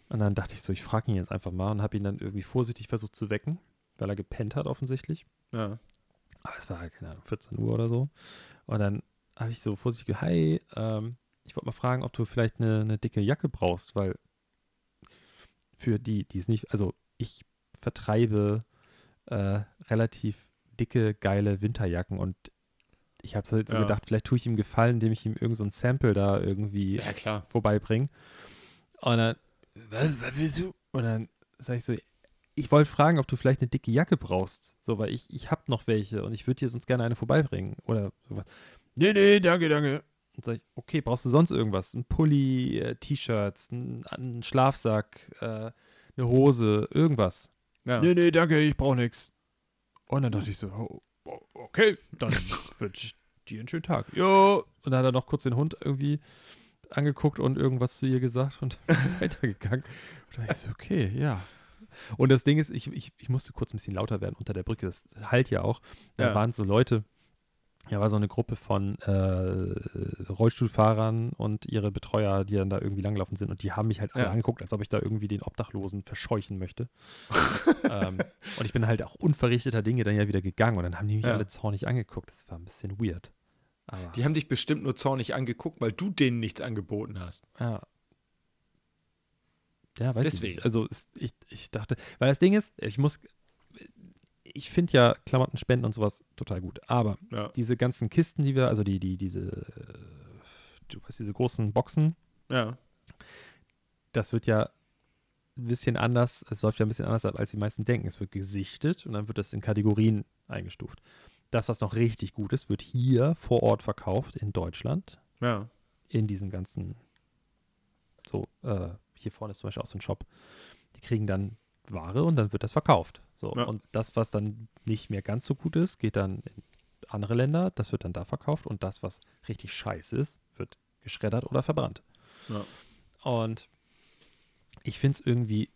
Und dann dachte ich so, ich frage ihn jetzt einfach mal und habe ihn dann irgendwie vorsichtig versucht zu wecken, weil er gepennt hat offensichtlich. ja. Aber es war, keine Ahnung, 14 Uhr oder so. Und dann habe ich so vorsichtig gesagt, hi, ähm, ich wollte mal fragen, ob du vielleicht eine, eine dicke Jacke brauchst, weil für die, die es nicht, also ich vertreibe äh, relativ dicke, geile Winterjacken und ich habe halt so Ja. gedacht, vielleicht tue ich ihm Gefallen, indem ich ihm irgend so ein Sample da irgendwie Ja, klar. vorbeibringen. Und dann, was, was willst du? Und dann sage ich so, ich wollte fragen, ob du vielleicht eine dicke Jacke brauchst. So, weil ich, ich habe noch welche und ich würde dir sonst gerne eine vorbeibringen. Oder sowas. Nee, nee, danke, danke. Und sage ich, okay, brauchst du sonst irgendwas? Ein Pulli, äh, T-Shirts, ein, ein Schlafsack, äh, eine Hose, irgendwas. Ja. Nee, nee, danke, ich brauche nichts. Und dann dachte ich so, oh, oh, okay, dann wünsche ich dir einen schönen Tag. Jo. Und dann hat er noch kurz den Hund irgendwie angeguckt und irgendwas zu ihr gesagt und weitergegangen. Und da dachte ich so, okay, ja. Und das Ding ist, ich, ich, ich musste kurz ein bisschen lauter werden unter der Brücke. Das halt ja auch. Da Ja. waren so Leute, ja, war so eine Gruppe von äh, Rollstuhlfahrern und ihre Betreuer, die dann da irgendwie langlaufen sind. Und die haben mich halt alle Ja. angeguckt, als ob ich da irgendwie den Obdachlosen verscheuchen möchte. ähm, und ich bin halt auch unverrichteter Dinge dann ja wieder gegangen. Und dann haben die mich Ja. alle zornig angeguckt. Das war ein bisschen weird. Aber, Die haben dich bestimmt nur zornig angeguckt, weil du denen nichts angeboten hast. ja. Ja, weiß ich Deswegen. nicht. Also ich, ich dachte, weil das Ding ist, ich muss, ich finde ja Klamotten spenden und sowas total gut. Aber Ja. diese ganzen Kisten, die wir, also die, die, diese, äh, du weißt, diese großen Boxen, Ja. das wird ja ein bisschen anders, es läuft ja ein bisschen anders ab, als die meisten denken. Es wird gesichtet und dann wird das in Kategorien eingestuft. Das, was noch richtig gut ist, wird hier vor Ort verkauft in Deutschland, Ja. in diesen ganzen, so, äh, hier vorne ist zum Beispiel auch so ein Shop. Die kriegen dann Ware und dann wird das verkauft. So, Ja. und das, was dann nicht mehr ganz so gut ist, geht dann in andere Länder, das wird dann da verkauft und das, was richtig scheiße ist, wird geschreddert oder verbrannt. Ja. Und ich finde es irgendwie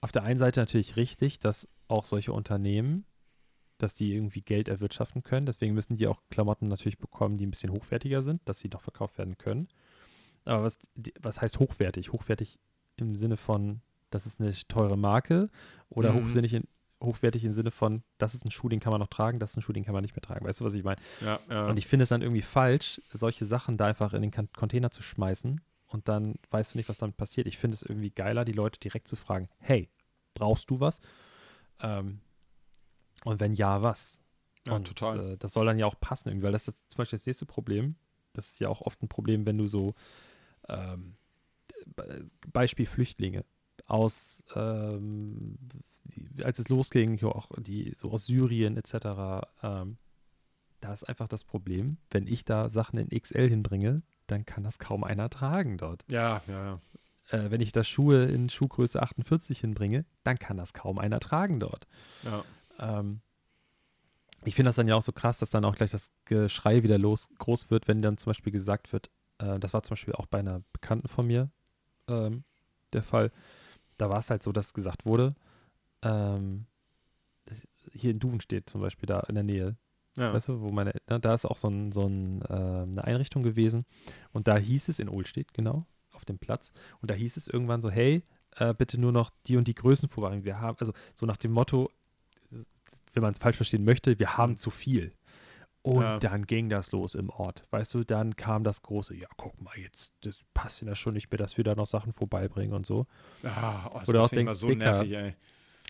auf der einen Seite natürlich richtig, dass auch solche Unternehmen, dass die irgendwie Geld erwirtschaften können. Deswegen müssen die auch Klamotten natürlich bekommen, die ein bisschen hochwertiger sind, dass sie noch verkauft werden können. Aber was, was heißt hochwertig? Hochwertig im Sinne von, das ist eine teure Marke oder Mhm. hochsinnig in, hochwertig im Sinne von, das ist ein Schuh, den kann man noch tragen, das ist ein Schuh, den kann man nicht mehr tragen. Weißt du, was ich meine? Ja. ja. Und ich finde es dann irgendwie falsch, solche Sachen da einfach in den Container zu schmeißen und dann weißt du nicht, was damit passiert. Ich finde es irgendwie geiler, die Leute direkt zu fragen, hey, brauchst du was? Ähm, und wenn ja, was? Ja, und, total. Äh, das soll dann ja auch passen, irgendwie, weil das ist zum Beispiel das nächste Problem. Das ist ja auch oft ein Problem, wenn du so ähm, Be- Beispiel Flüchtlinge aus, ähm, als es losging, hier auch die so aus Syrien etc. Ähm, da ist einfach das Problem, wenn ich da Sachen in XL hinbringe, dann kann das kaum einer tragen dort. Ja, ja, ja. Äh, wenn ich da Schuhe in Schuhgröße 48 hinbringe, dann kann das kaum einer tragen dort. ja. Ähm, ich finde das dann ja auch so krass, dass dann auch gleich das Geschrei wieder los groß wird, wenn dann zum Beispiel gesagt wird, äh, das war zum Beispiel auch bei einer Bekannten von mir ähm, der Fall, da war es halt so, dass gesagt wurde, ähm, hier in Duvenstedt zum Beispiel, da in der Nähe, ja. weißt du, wo meine, ne, da ist auch so, ein, so ein, äh, eine Einrichtung gewesen und da hieß es in Ohlstedt, genau, auf dem Platz, und da hieß es irgendwann so, hey, äh, bitte nur noch die und die Größen vorbringen. Wir haben, also so nach dem Motto, wenn man es falsch verstehen möchte, wir haben zu viel. Und Ja. dann ging das los im Ort. Weißt du, dann kam das große, ja, guck mal, jetzt, das passt ja schon nicht mehr, dass wir da noch Sachen vorbeibringen und so. Ah, oh, das Oder auch denkst, so Dicker, nervig, ey.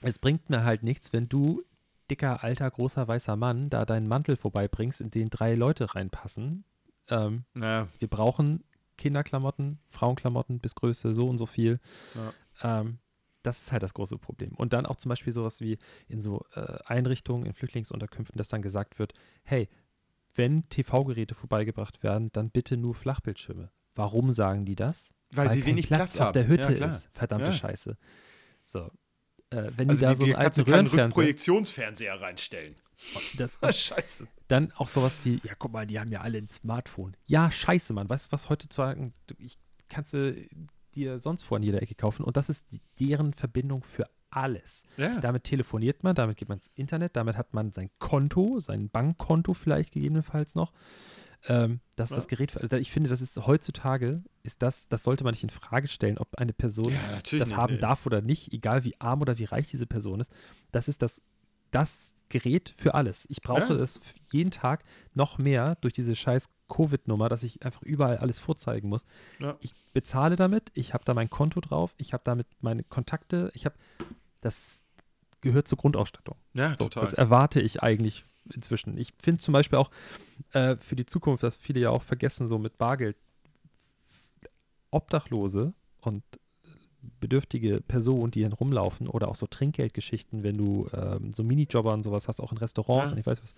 Es bringt mir halt nichts, wenn du, dicker, alter, großer, weißer Mann, da deinen Mantel vorbeibringst, in den drei Leute reinpassen. Ähm, Ja, wir brauchen Kinderklamotten, Frauenklamotten bis Größe so und so viel. Ähm, das ist halt das große Problem. Und dann auch zum Beispiel sowas wie in so äh, Einrichtungen, in Flüchtlingsunterkünften, dass dann gesagt wird, hey, wenn TV-Geräte vorbeigebracht werden, dann bitte nur Flachbildschirme. Warum sagen die das? weil, sie kein wenig Platz, auf haben. der Hütte ja, ist. Verdammte Ja. Scheiße. So. Äh, wenn Also die da die, so einen kannst alten du keinen Röhrenfernseher, Rückprojektionsfernseher reinstellen. das, Scheiße. Dann auch sowas wie, ja, guck mal, die haben ja alle ein Smartphone. Ja, scheiße, Mann. Weißt du, was heutzutage, du- ich kannst du dir sonst wo an jeder Ecke kaufen und das ist die, deren Verbindung für alles. Ja. Damit telefoniert man, damit geht man ins Internet, damit hat man sein Konto, sein Bankkonto vielleicht gegebenenfalls noch. Ähm, das ist Ja. das Gerät. Für, ich finde, das ist heutzutage, ist das, das sollte man nicht in Frage stellen, ob eine Person Ja, das nicht, haben nee. darf oder nicht, egal wie arm oder wie reich diese Person ist. Das ist das, das Gerät für alles. Ich brauche Ja. es jeden Tag noch mehr durch diese scheiß Covid-Nummer, dass ich einfach überall alles vorzeigen muss. Ja. Ich bezahle damit, ich habe da mein Konto drauf, ich habe damit meine Kontakte, ich habe, das gehört zur Grundausstattung. Ja, So, total. das erwarte ich eigentlich inzwischen. Ich finde zum Beispiel auch äh, für die Zukunft, dass viele ja auch vergessen, so mit Bargeld Obdachlose und bedürftige Personen, die dann rumlaufen oder auch so Trinkgeldgeschichten, wenn du ähm, so Minijobber und sowas hast, auch in Restaurants Ja. und ich weiß was,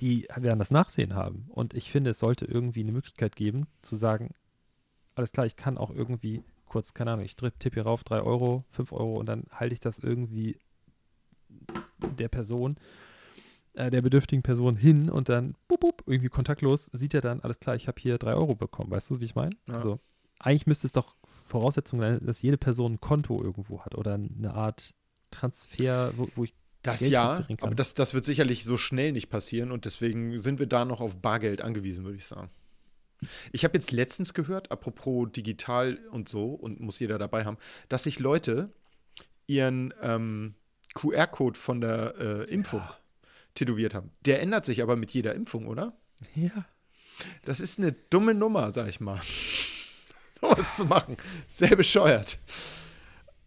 die werden das Nachsehen haben. Und ich finde, es sollte irgendwie eine Möglichkeit geben, zu sagen, alles klar, ich kann auch irgendwie kurz, keine Ahnung, ich tippe hier rauf, 3 Euro, 5 Euro und dann halte ich das irgendwie der Person, äh, der bedürftigen Person hin und dann bup, bup, irgendwie kontaktlos sieht er dann, alles klar, ich habe hier 3 Euro bekommen. Weißt du, wie ich meine? Ja. Also, eigentlich müsste es doch Voraussetzung sein, dass jede Person ein Konto irgendwo hat oder eine Art Transfer, wo, wo ich Das Geld ja, aber das, das wird sicherlich so schnell nicht passieren und deswegen sind wir da noch auf Bargeld angewiesen, würde ich sagen. Ich habe jetzt letztens gehört, apropos digital und so, und muss jeder dabei haben, dass sich Leute ihren ähm, QR-Code von der äh, Impfung tätowiert haben. Der ändert sich aber mit jeder Impfung, oder? ja, Das ist eine dumme Nummer, sag ich mal. Sowas zu machen. Sehr bescheuert.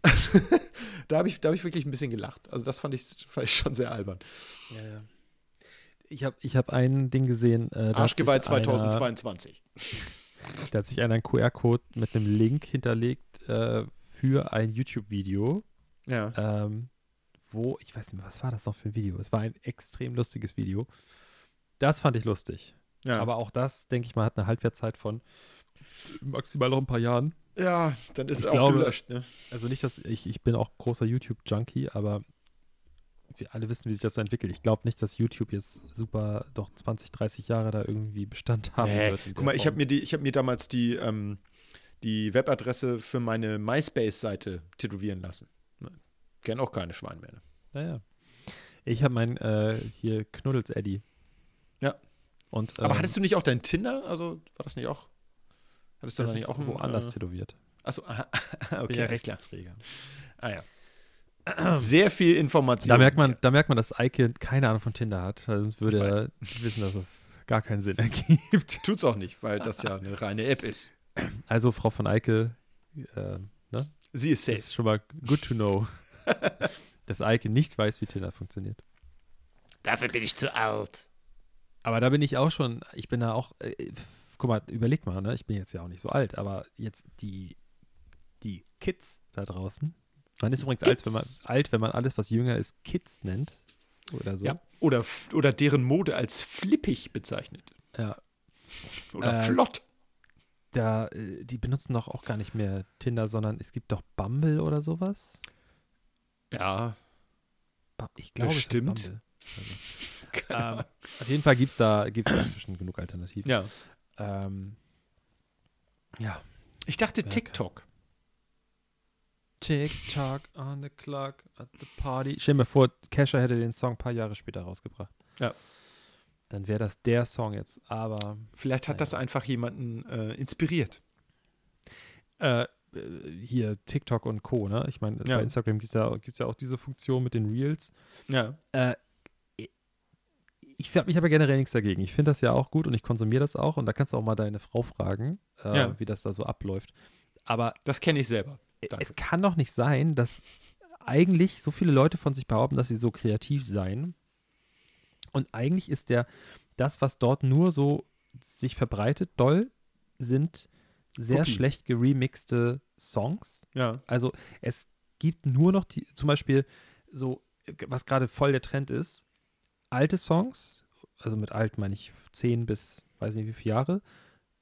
da habe ich, da hab ich wirklich ein bisschen gelacht. Also, das fand ich, fand ich schon sehr albern. ja, ja. Ich habe ich hab ein Ding gesehen. Äh, Arschgeweih sich einer- 2022. Da hat sich einer einen QR-Code mit einem Link hinterlegt äh, für ein YouTube-Video, Ja. ähm, wo, ich weiß nicht mehr, was war das noch für ein Video? Es war ein extrem lustiges Video. Das fand ich lustig. ja. Aber auch das, denke ich mal, hat eine Halbwertszeit von maximal noch ein paar Jahren. ja, dann ist Ich es auch glaube- gelöscht, ne? Also nicht, dass ich, ich bin auch großer YouTube-Junkie, aber wir alle wissen, wie sich das so entwickelt. Ich glaube nicht, dass YouTube jetzt super doch 20, 30 Jahre da irgendwie Bestand haben Nee. wird. Guck mal, ich habe mir, die- ich hab mir damals die, ähm, die Webadresse für meine MySpace-Seite tätowieren lassen. Ne? Kennt auch keine Schwein mehr. Ne? Naja. Ich habe mein äh, hier Knuddels Eddie. Ja. Und, Aber ähm, hattest du nicht auch dein Tinder? Also, war das nicht auch? Hattest du das da nicht auch woanders äh, tätowiert. Achso, aha, Bin okay, ja alles klar. Rechtsträger. Ah ja. Sehr viel Information. Da merkt man, da merkt man, dass Eike keine Ahnung von Tinder hat. Sonst würde er wissen, dass es gar keinen Sinn ergibt. Tut's auch nicht, weil das ja eine reine App ist. Also, Frau von Eike, äh, ne? Sie ist safe. Ist schon mal good to know, dass Eike nicht weiß, wie Tinder funktioniert. Dafür bin ich zu alt. Aber da bin ich auch schon, ich bin da auch, äh, guck mal, überleg mal, ne? Ich bin jetzt ja auch nicht so alt, aber jetzt die, die Kids da draußen. Man ist übrigens alt wenn, man, alt, wenn man alles, was jünger ist, Kids nennt. Oder so. Ja. Oder, oder deren Mode als flippig bezeichnet. Ja. Oder Äh, flott. Da, äh, die benutzen doch auch gar nicht mehr Tinder, sondern es gibt doch Bumble oder sowas. Ja. Ich glaube, Bestimmt. Also, ähm, auf jeden Fall gibt es da, gibt's da inzwischen genug Alternativen. Ja. Ähm, ja. Ich dachte Ja, TikTok. Tick-Tock on the clock at the party. Stell dir mal vor, Kesha hätte den Song ein paar Jahre später rausgebracht. Ja. Dann wäre das der Song jetzt. Aber Vielleicht hat Naja. das einfach jemanden äh, inspiriert. äh, äh, hier TikTok und Co., ne? Ich meine, Ja. bei Instagram gibt es ja, gibt's ja auch diese Funktion mit den Reels. Ja. Äh, ich habe ich hab ja generell nichts dagegen. Ich finde das ja auch gut und ich konsumiere das auch. Und da kannst du auch mal deine Frau fragen, äh, Ja. wie das da so abläuft. Aber Das kenne ich selber. Danke. es kann doch nicht sein, dass eigentlich so viele Leute von sich behaupten, dass sie so kreativ seien. Und eigentlich ist der, das, was dort nur so sich verbreitet, doll, sind sehr Cookie. schlecht geremixte Songs. Ja. Also es gibt nur noch die, zum Beispiel so, was gerade voll der Trend ist, alte Songs, also mit alt meine ich 10 bis weiß nicht wie viele Jahre,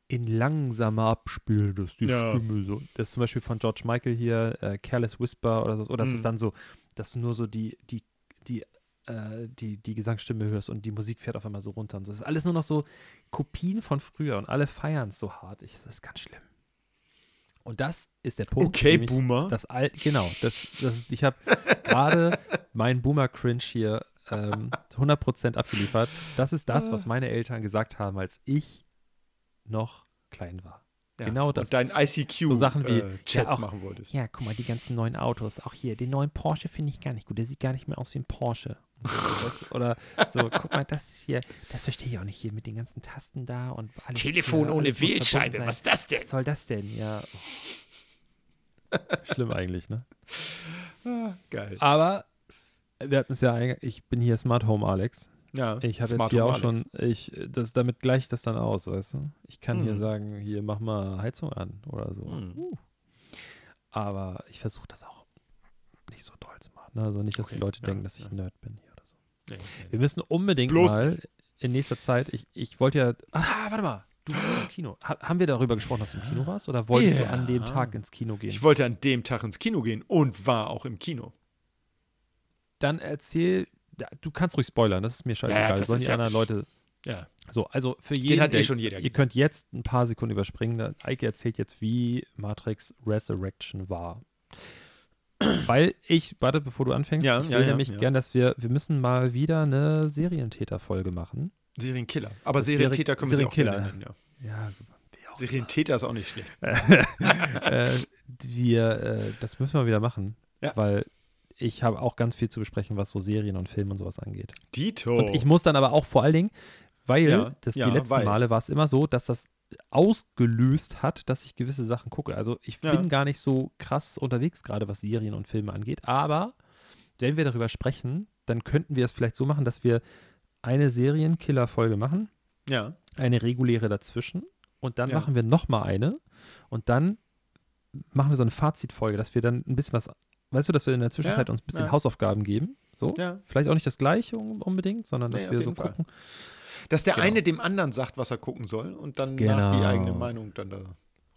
in langsamer abspielen, dass die Ja. Stimme so. Das ist zum Beispiel von George Michael hier, äh, Careless Whisper oder so, oder das Mhm. ist dann so, dass du nur so die, die, die, äh, die, die Gesangsstimme hörst und die Musik fährt auf einmal so runter und so. Das ist alles nur noch so Kopien von früher und alle feiern es so hart. Ich, das ist ganz schlimm. Und das ist der Punkt. Okay, Boomer. Das Al genau, das, das, ich habe gerade meinen Boomer-Cringe hier ähm, 100% abgeliefert. Das ist das, was meine Eltern gesagt haben, als ich noch klein war. Ja. genau das. Und dein ICQ So Sachen wie, äh, Chat ja, auch- machen wolltest. Ja, guck mal, die ganzen neuen Autos. Auch hier, den neuen Porsche finde ich gar nicht gut. Der sieht gar nicht mehr aus wie ein Porsche. Oder so, guck mal, das ist hier, das verstehe ich auch nicht hier mit den ganzen Tasten da und alles. Telefon ja, ohne alles Wählscheibe. Was ist das denn? Was soll das denn? Ja. Schlimm eigentlich, ne? Ah, geil. Aber wir hatten es ja, ich bin hier Smart Home Alex. Ja, Ich habe jetzt hier Home auch schon, Alex. ich, das, damit gleiche ich das dann aus, weißt du? Ich kann hier Hm. sagen, hier mach mal Heizung an oder so. Hm. Uh. Aber ich versuche das auch nicht so toll zu machen. Ne? Also nicht, dass die Okay, Leute ja, denken, dass ich ja. ein Nerd bin hier. Nee. Wir müssen unbedingt Bloß mal in nächster Zeit, ich, ich wollte ja, ah, warte mal, du warst im Kino. Ha, haben wir darüber gesprochen, dass du im Kino warst oder wolltest Ja. du an dem Tag ins Kino gehen? Ich wollte an dem Tag ins Kino gehen und war auch im Kino. Dann erzähl, ja, du kannst ruhig spoilern, das ist mir scheißegal. Ja, das Sollen die ja- anderen Leute Ja. So, also für jeden, hat eh der- schon jeder ihr gesehen. könnt jetzt ein paar Sekunden überspringen. Eike erzählt jetzt, wie Matrix Resurrection war. Weil ich, warte, bevor du anfängst, Ja, ich will ja, nämlich ja. gern, dass wir, wir müssen mal wieder eine Serientäter-Folge machen. Serienkiller. Aber Das Serienkiller können wir sie auch Serienkiller. nennen, ja. Ja, Serientäter ist auch nicht schlecht. äh, wir, äh, das müssen wir wieder machen, Ja. weil ich habe auch ganz viel zu besprechen, was so Serien und Film und sowas angeht. Dito. Und ich muss dann aber auch vor allen Dingen, weil das die letzten weil. Male war es immer so, dass das ausgelöst hat, dass ich gewisse Sachen gucke. Also ich Ja. bin gar nicht so krass unterwegs, gerade was Serien und Filme angeht. Aber wenn wir darüber sprechen, dann könnten wir es vielleicht so machen, dass wir eine Serienkiller-Folge machen, Ja. eine reguläre dazwischen und dann Ja. machen wir nochmal eine und dann machen wir so eine Fazitfolge, dass wir dann ein bisschen was, weißt du, dass wir in der Zwischenzeit Ja, uns ein bisschen. Hausaufgaben geben. So. Vielleicht auch nicht das gleiche un- unbedingt, sondern dass Nee, wir so jeden Fall. Dass der Genau. eine dem anderen sagt, was er gucken soll und dann nach die Genau. eigene Meinung dann da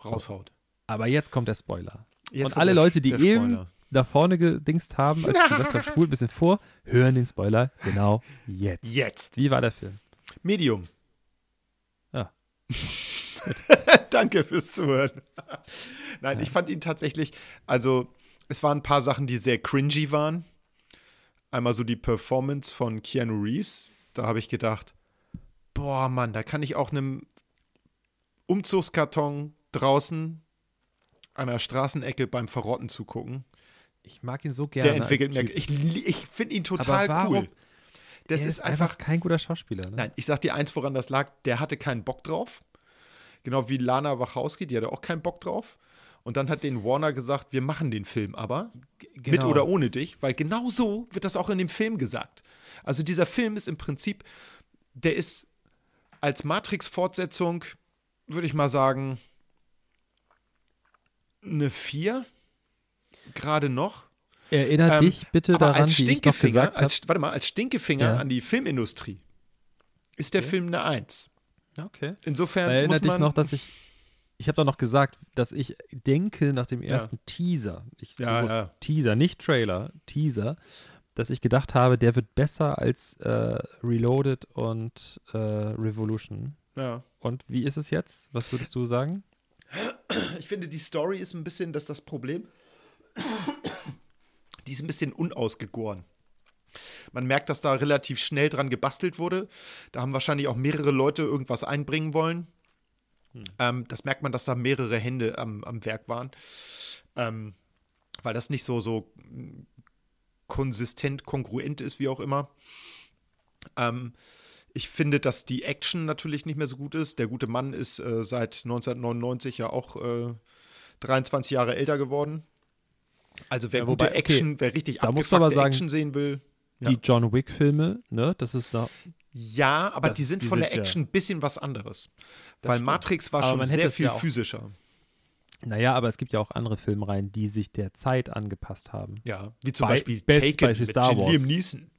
raushaut. Aber jetzt kommt der Spoiler. Jetzt Und alle der- Leute, die eben da vorne gedingst haben, als ich gesagt habe, spult ein bisschen vor, hören den Spoiler genau jetzt. Jetzt. Wie war der Film? Medium. Ja. Danke fürs Zuhören. Nein, ich fand ihn tatsächlich, also es waren ein paar Sachen, die sehr cringy waren. Einmal so die Performance von Keanu Reeves. Da habe ich gedacht, boah, Mann, da kann ich auch einem Umzugskarton draußen an der Straßenecke beim Verrotten zugucken. Ich mag ihn so gerne. Der entwickelt mir, ich, ich finde ihn total cool. Das er ist einfach, kein guter Schauspieler. Ne? Nein, ich sag dir eins, woran das lag. Der hatte keinen Bock drauf. Genau wie Lana Wachowski, die hatte auch keinen Bock drauf. Und dann hat den Warner gesagt, wir machen den Film aber. G- Mit genau. oder ohne dich. Weil genau so wird das auch in dem Film gesagt. Also dieser Film ist im Prinzip, der ist als Matrix-Fortsetzung, würde ich mal sagen, eine 4. Gerade noch. Erinnert Ähm, dich bitte aber daran, als Stinkefinger, als, warte mal, als Stinkefinger Ja. an die Filmindustrie ist der Okay. Film eine 1. Okay. Insofern muss Erinnert dich man noch, dass ich. Ich habe doch noch gesagt, dass ich denke, nach dem ersten Teaser, ich Ja, ja. Teaser, nicht Trailer, Teaser, dass ich gedacht habe, der wird besser als äh, Reloaded und äh, Revolution. ja. Und wie ist es jetzt? Was würdest du sagen? Ich finde, die Story ist ein bisschen das, das Problem. Die ist ein bisschen unausgegoren. Man merkt, dass da relativ schnell dran gebastelt wurde. Da haben wahrscheinlich auch mehrere Leute irgendwas einbringen wollen. Ähm, das merkt man, dass da mehrere Hände am, am Werk waren. Ähm, weil das nicht so, so konsistent, kongruent ist, wie auch immer. Ähm, ich finde, dass die Action natürlich nicht mehr so gut ist. Der gute Mann ist äh, seit 1999 ja auch äh, 23 Jahre älter geworden. Also wer Ja, wobei, gute okay, Action, wer richtig da abgefuckte sagen, Action sehen will. Ja. Die John Wick-Filme, ne? Das ist noch. Ja, aber Das- die sind die von sind der ja- Action ein bisschen was anderes. Weil stimmt. Matrix war Aber schon sehr viel ja physischer. Naja, aber es gibt ja auch andere Filmreihen, die sich der Zeit angepasst haben. Ja, wie zum Bei- Beispiel bestes Taken Beispiel mit Star Wars. Liam Neeson.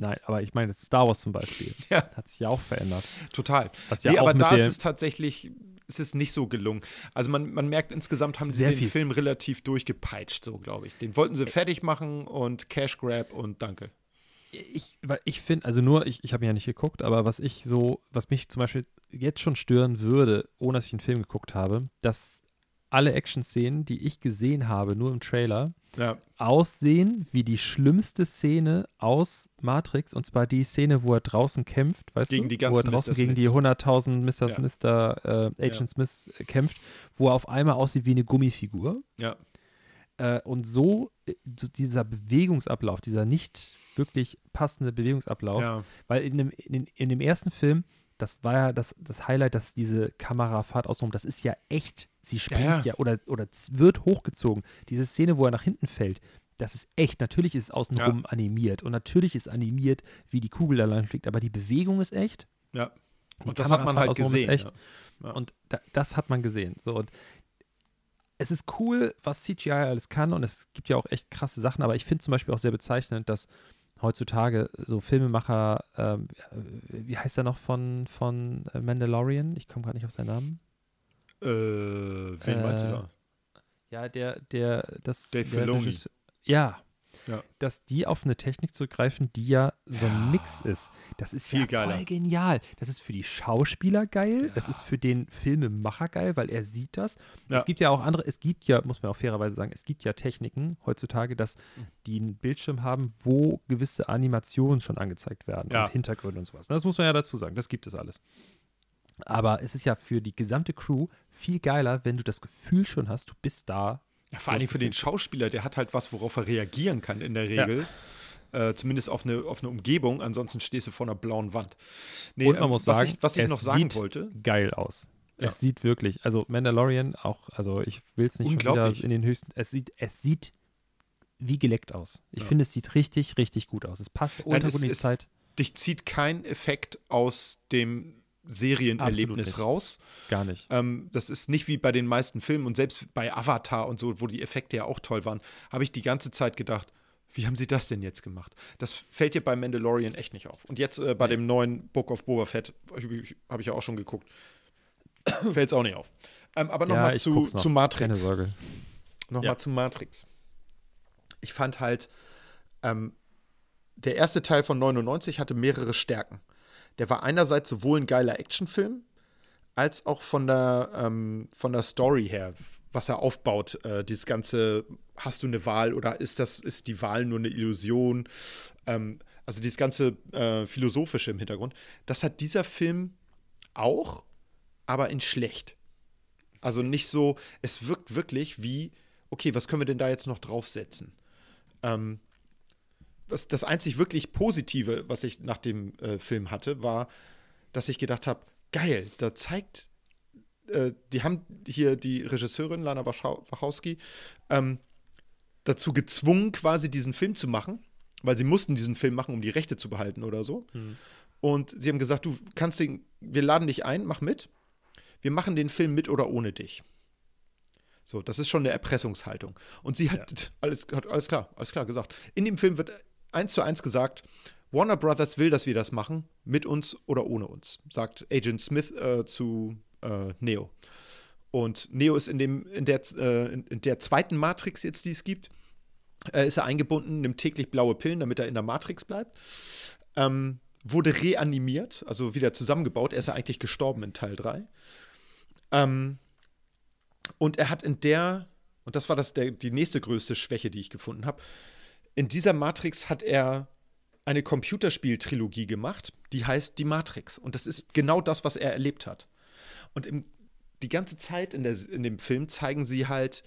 Nein, aber ich meine, Star Wars zum Beispiel. Ja. Hat sich ja auch verändert. Total. Was ja nee, aber da ist es tatsächlich, es ist nicht so gelungen. Also man, man merkt insgesamt haben sie Sehr den fies. Film relativ durchgepeitscht, so glaube ich. Den wollten sie fertig machen und Cash Grab und danke. ich, ich finde, also nur, ich, ich habe ja nicht geguckt, aber was ich so, was mich zum Beispiel jetzt schon stören würde, ohne dass ich einen Film geguckt habe, dass alle Action-Szenen, die ich gesehen habe, nur im Trailer, Ja, aussehen wie die schlimmste Szene aus Matrix, und zwar die Szene, wo er draußen kämpft, weißt Gegen du? die wo er ganzen draußen Mr. gegen die Smiths. 100.000 Mr. Ja. Mr. Äh, Agent Smith äh, kämpft, wo er auf einmal aussieht wie eine Gummifigur. ja. Äh, und so, äh, so dieser Bewegungsablauf, dieser nicht wirklich passende Bewegungsablauf, ja. weil in dem, in, in dem ersten Film, das war ja das, das Highlight, dass diese Kamerafahrt außenrum, das ist ja echt, sie springt ja, ja. oder, oder z- wird hochgezogen. Diese Szene, wo er nach hinten fällt, das ist echt, natürlich ist es außenrum animiert und natürlich ist animiert, wie die Kugel da lang fliegt, aber die Bewegung ist echt. ja. Und das hat man halt gesehen. Ja. Ja. Und da, das hat man gesehen. So, und es ist cool, was CGI alles kann und es gibt ja auch echt krasse Sachen, aber ich finde zum Beispiel auch sehr bezeichnend, dass heutzutage so Filmemacher, ähm, wie heißt er noch von, von äh, Mandalorian? Ich komme gerade nicht auf seinen Namen. Äh, wen meinst du Äh, da? Ja, der, der, das. Dave der Filoni. Regisseur- Ja. Ja. Dass die auf eine Technik zurückgreifen, die ja so ein Mix ist. Das ist Viel ja geiler. voll genial. Das ist für die Schauspieler geil, das ist für den Filmemacher geil, weil er sieht das. Ja. Es gibt ja auch andere, es gibt ja, muss man auch fairerweise sagen, es gibt ja Techniken heutzutage, dass Hm. die einen Bildschirm haben, wo gewisse Animationen schon angezeigt werden Ja. und Hintergründe und sowas. Das muss man ja dazu sagen, das gibt es alles. Aber es ist ja für die gesamte Crew viel geiler, wenn du das Gefühl schon hast, du bist da. Ja, vor allem für den Schauspieler, der hat halt was, worauf er reagieren kann in der Regel. Äh, zumindest auf eine, auf eine Umgebung, ansonsten stehst du vor einer blauen Wand. Nee, Und man ähm, muss was sagen, ich, was ich es noch sagen sieht wollte, geil aus. Ja. Es sieht wirklich, also Mandalorian auch, also ich will es nicht schon wieder in den höchsten, es sieht, es sieht wie geleckt aus. Ich Ja. finde, es sieht richtig, richtig gut aus. Es passt Nein, unter es die Zeit. dich zieht kein Effekt aus dem Serienerlebnis raus. Gar nicht. Ähm, das ist nicht wie bei den meisten Filmen und selbst bei Avatar und so, wo die Effekte ja auch toll waren, habe ich die ganze Zeit gedacht, wie haben sie das denn jetzt gemacht? Das fällt dir bei Mandalorian echt nicht auf. Und jetzt äh, bei dem neuen Book of Boba Fett, habe ich ja auch schon geguckt, fällt es auch nicht auf. Ähm, aber ja, nochmal ich zu, noch. zu Matrix. Keine Sorge. Nochmal Ja. zu Matrix. Ich fand halt, ähm, der erste Teil von 99 hatte mehrere Stärken. Der war einerseits sowohl ein geiler Actionfilm, als auch von der, ähm, von der Story her, was er aufbaut. Äh, dieses ganze, hast du eine Wahl oder ist das, ist die Wahl nur eine Illusion? Ähm, also dieses ganze äh, Philosophische im Hintergrund. Das hat dieser Film auch, aber in schlecht. Also nicht so, es wirkt wirklich wie, okay, was können wir denn da jetzt noch draufsetzen? Ähm, was, das einzig wirklich Positive, was ich nach dem äh, Film hatte, war, dass ich gedacht habe, geil, da zeigt, äh, die haben hier die Regisseurin Lana Wachowski ähm, dazu gezwungen, quasi diesen Film zu machen. weil sie mussten diesen Film machen, um die Rechte zu behalten oder so. Und sie haben gesagt, du kannst den, wir laden dich ein, mach mit. Wir machen den Film mit oder ohne dich. So, das ist schon eine Erpressungshaltung. Und sie hat, alles, hat alles klar, alles klar gesagt. In dem Film wird eins zu eins gesagt, Warner Brothers will, dass wir das machen, mit uns oder ohne uns, sagt Agent Smith äh, zu äh, Neo. Und Neo ist in, dem, in, der, äh, in, der zweiten Matrix jetzt, die es gibt, äh, ist er eingebunden, nimmt täglich blaue Pillen, damit er in der Matrix bleibt. Ähm, wurde reanimiert, also wieder zusammengebaut. Er ist ja eigentlich gestorben in Teil 3. Ähm, und er hat in der, und das war das der, die nächste größte Schwäche, die ich gefunden habe, in dieser Matrix hat er eine Computerspieltrilogie gemacht, die heißt Die Matrix. Und das ist genau das, was er erlebt hat. Und im, die ganze Zeit in, der, in dem Film zeigen sie halt,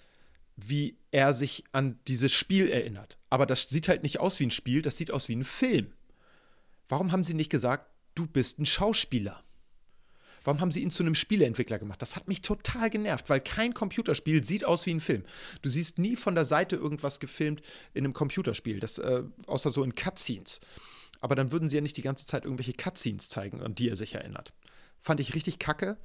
wie er sich an dieses Spiel erinnert. Aber das sieht halt nicht aus wie ein Spiel, das sieht aus wie ein Film. Warum haben sie nicht gesagt, du bist ein Schauspieler? Warum haben sie ihn zu einem Spieleentwickler gemacht? Das hat mich total genervt, weil kein Computerspiel sieht aus wie ein Film. Du siehst nie von der Seite irgendwas gefilmt in einem Computerspiel, das, äh, außer so in Cutscenes. Aber dann würden sie ja nicht die ganze Zeit irgendwelche Cutscenes zeigen, an die er sich erinnert. Fand ich richtig kacke.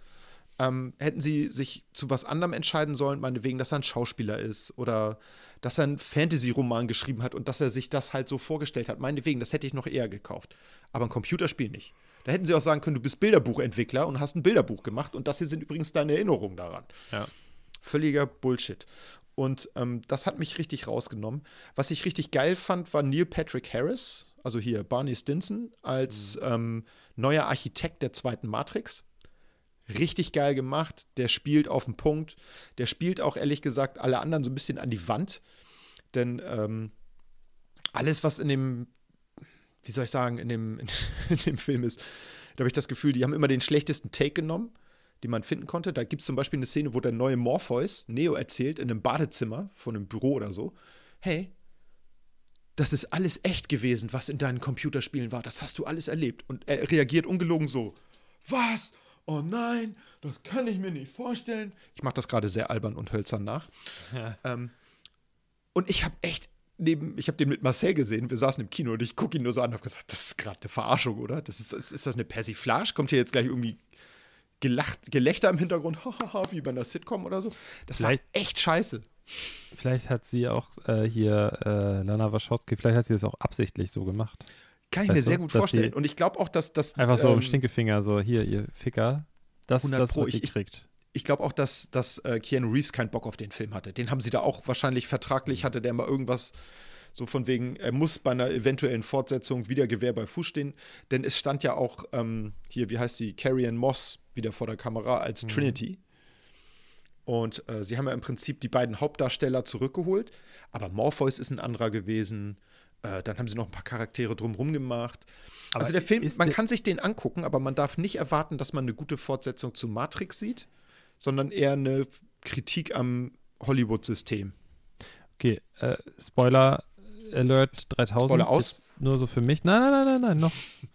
Ähm, hätten sie sich zu was anderem entscheiden sollen, meinetwegen, dass er ein Schauspieler ist oder dass er einen Fantasy-Roman geschrieben hat und dass er sich das halt so vorgestellt hat. Meinetwegen, das hätte ich noch eher gekauft. Aber ein Computerspiel nicht. Da hätten sie auch sagen können, du bist Bilderbuchentwickler und hast ein Bilderbuch gemacht und das hier sind übrigens deine Erinnerungen daran. Ja. Völliger Bullshit. Und ähm, das hat mich richtig rausgenommen. Was ich richtig geil fand, war Neil Patrick Harris, also hier Barney Stinson, als ähm, neuer Architekt der zweiten Matrix. Richtig geil gemacht. Der spielt auf den Punkt. Der spielt auch ehrlich gesagt alle anderen so ein bisschen an die Wand. Denn ähm, alles, was in dem, wie soll ich sagen, in dem, in dem Film ist, da habe ich das Gefühl, die haben immer den schlechtesten Take genommen, den man finden konnte. Da gibt es zum Beispiel eine Szene, wo der neue Morpheus Neo erzählt in einem Badezimmer von einem Büro oder so: Hey, das ist alles echt gewesen, was in deinen Computerspielen war. Das hast du alles erlebt. Und er reagiert ungelogen so: Was? Oh nein, das kann ich mir nicht vorstellen. Ich mache das gerade sehr albern und hölzern nach. Ähm, und ich habe echt neben, ich habe den mit Marcel gesehen, wir saßen im Kino und ich gucke ihn nur so an und habe gesagt, das ist gerade eine Verarschung, oder? Das ist, ist, ist das eine Persiflage? Kommt hier jetzt gleich irgendwie gelacht, Gelächter im Hintergrund, wie bei einer Sitcom oder so? Das Vielleicht- war echt scheiße. Vielleicht hat sie auch äh, hier, äh, Lana Wachowski, vielleicht hat sie das auch absichtlich so gemacht. Kann ich Weißt mir sehr gut vorstellen. Und ich glaube auch, dass das. Einfach so ähm, im Stinkefinger, so hier, ihr Ficker. Das ist 100 das, was sie kriegt. Ich glaube auch, dass, dass äh, Keanu Reeves keinen Bock auf den Film hatte. Den haben sie da auch wahrscheinlich vertraglich, hatte der mal irgendwas so von wegen, er muss bei einer eventuellen Fortsetzung wieder Gewehr bei Fuß stehen. Denn es stand ja auch ähm, hier, wie heißt sie, Carrie Ann Moss wieder vor der Kamera als Trinity. Und äh, sie haben ja im Prinzip die beiden Hauptdarsteller zurückgeholt. Aber Morpheus ist ein anderer gewesen. Äh, dann haben sie noch ein paar Charaktere drumherum gemacht. Aber also der Film, man der- kann sich den angucken, aber man darf nicht erwarten, dass man eine gute Fortsetzung zu Matrix sieht, sondern eher eine Kritik am Hollywood-System. Okay, äh, Spoiler Alert 3000. Spoiler aus? Nur so für mich. Nein, nein, nein, nein, nein, noch.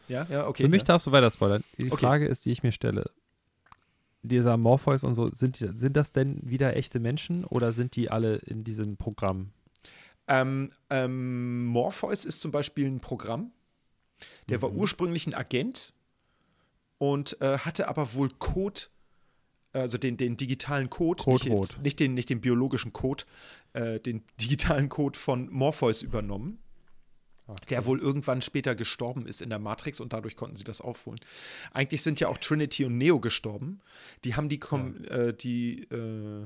Ja, ja, okay. für mich ja. darfst du weiter spoilern. Die Okay. Frage ist, die ich mir stelle. Dieser Morpheus und so, sind, die, sind das denn wieder echte Menschen oder sind die alle in diesem Programm? Ähm, ähm, Morpheus ist zum Beispiel ein Programm. Der Mhm. war ursprünglich ein Agent und äh, hatte aber wohl Code, also den, den digitalen Code, Code nicht, nicht, den, nicht den biologischen Code, äh, den digitalen Code von Morpheus übernommen. Der wohl irgendwann später gestorben ist in der Matrix und dadurch konnten sie das aufholen. Eigentlich sind ja auch Trinity und Neo gestorben. Die haben die, Kom äh, die äh,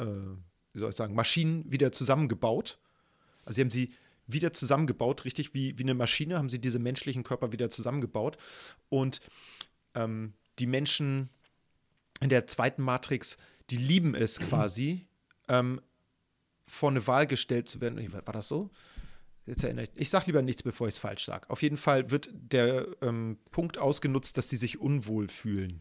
äh, wie soll ich sagen, Maschinen wieder zusammengebaut. Also sie haben sie wieder zusammengebaut, richtig wie, wie eine Maschine, haben sie diese menschlichen Körper wieder zusammengebaut. Und ähm, die Menschen in der zweiten Matrix, die lieben es quasi, ähm, vor eine Wahl gestellt zu werden. War war das so? Jetzt erinnere ich. Ich sage lieber nichts, bevor ich es falsch sage. Auf jeden Fall wird der ähm, Punkt ausgenutzt, dass sie sich unwohl fühlen.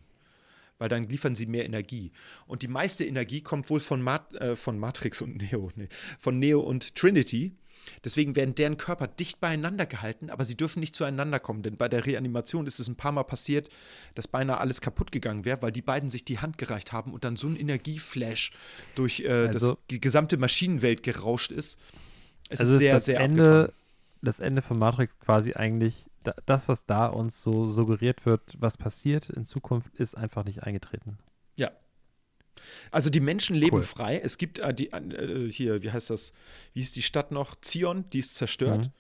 Weil dann liefern sie mehr Energie. Und die meiste Energie kommt wohl von, Mat äh, von Matrix und Neo, nee, von Neo und Trinity. Deswegen werden deren Körper dicht beieinander gehalten, aber sie dürfen nicht zueinander kommen. Denn bei der Reanimation ist es ein paar Mal passiert, dass beinahe alles kaputt gegangen wäre, weil die beiden sich die Hand gereicht haben und dann so ein Energieflash durch äh, Also- das, die gesamte Maschinenwelt gerauscht ist. Es also ist sehr, das sehr Ende, abgefahren. das Ende von Matrix quasi eigentlich, da, das, was da uns so suggeriert wird, was passiert in Zukunft, ist einfach nicht eingetreten. Also die Menschen leben Cool. frei. Es gibt äh, die, äh, hier, wie heißt das? Wie ist die Stadt noch? Zion, die ist zerstört Mhm.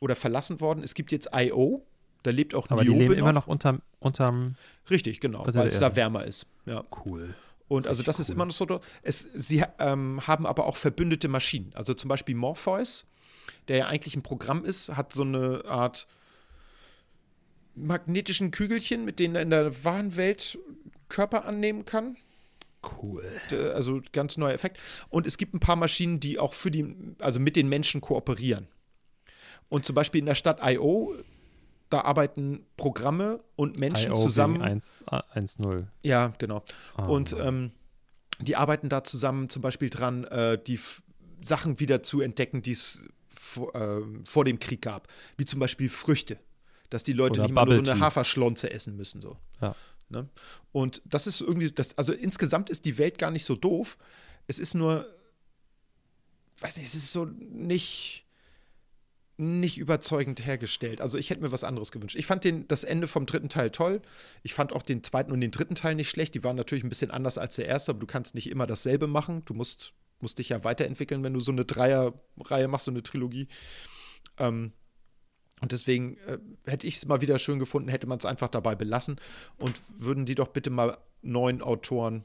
oder verlassen worden. Es gibt jetzt I.O., da lebt auch Aber die Niobe leben immer noch unterm, unterm Richtig, genau, weil es da wärmer ist. Ja. Cool. Und also das ist cool. immer noch so. Es, sie ähm, haben aber auch verbündete Maschinen. Also zum Beispiel Morpheus, der ja eigentlich ein Programm ist, hat so eine Art magnetischen Kügelchen, mit denen er in der wahren Welt Körper annehmen kann. Cool. D- Also ganz neuer Effekt. Und es gibt ein paar Maschinen, die auch für die, also mit den Menschen kooperieren. Und zum Beispiel in der Stadt I.O., da arbeiten Programme und Menschen IO zusammen. gegen 1, 1-0. Ja, genau. Ah, und ähm, die arbeiten da zusammen zum Beispiel dran, äh, die F Sachen wieder zu entdecken, die es vor, äh, vor dem Krieg gab. Wie zum Beispiel Früchte. Dass die Leute Oder nicht mal nur so eine. Haferschlonze essen müssen. So. Ja. Ne? Und das ist irgendwie, das, also insgesamt ist die Welt gar nicht so doof. Es ist nur, weiß nicht, es ist so nicht, nicht überzeugend hergestellt. Also ich hätte mir was anderes gewünscht. Ich fand den, das Ende vom dritten Teil toll. Ich fand auch den zweiten und den dritten Teil nicht schlecht. Die waren natürlich ein bisschen anders als der erste, aber du kannst nicht immer dasselbe machen. Du musst, musst dich ja weiterentwickeln, wenn du so eine Dreierreihe machst, so eine Trilogie. Ähm, und deswegen äh, hätte ich es mal wieder schön gefunden, hätte man es einfach dabei belassen und würden die doch bitte mal neuen Autoren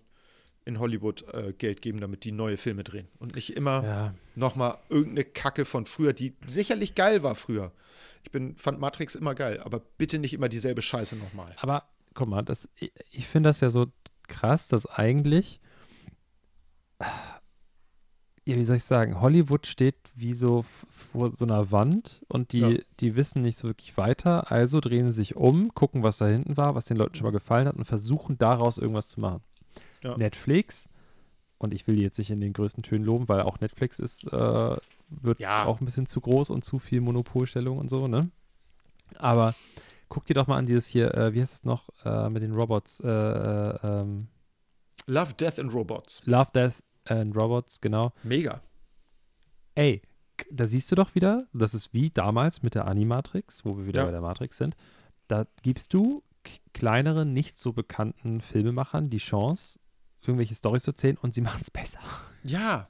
in Hollywood äh, Geld geben, damit die neue Filme drehen. Und nicht immer Ja. nochmal irgendeine Kacke von früher, die sicherlich geil war früher. Ich bin, fand Matrix immer geil, aber bitte nicht immer dieselbe Scheiße nochmal. Aber guck mal, das, ich, ich finde das ja so krass, dass eigentlich, ja, wie soll ich sagen, Hollywood steht wie so vor so einer Wand und die, Ja. die wissen nicht so wirklich weiter, also drehen sie sich um, gucken, was da hinten war, was den Leuten schon mal gefallen hat und versuchen daraus irgendwas zu machen. Ja. Netflix, und ich will die jetzt nicht in den größten Tönen loben, weil auch Netflix ist, äh, wird Ja. auch ein bisschen zu groß und zu viel Monopolstellung und so, ne? Aber guck dir doch mal an dieses hier, äh, wie heißt es noch, äh, mit den Robots, äh, äh, ähm, Love, Death and Robots. Love, Death and Robots, genau. Mega. Ey, da siehst du doch wieder, das ist wie damals mit der Animatrix, wo wir wieder Ja. bei der Matrix sind. Da gibst du kleineren, nicht so bekannten Filmemachern die Chance, irgendwelche Storys zu erzählen und sie machen es besser. Ja.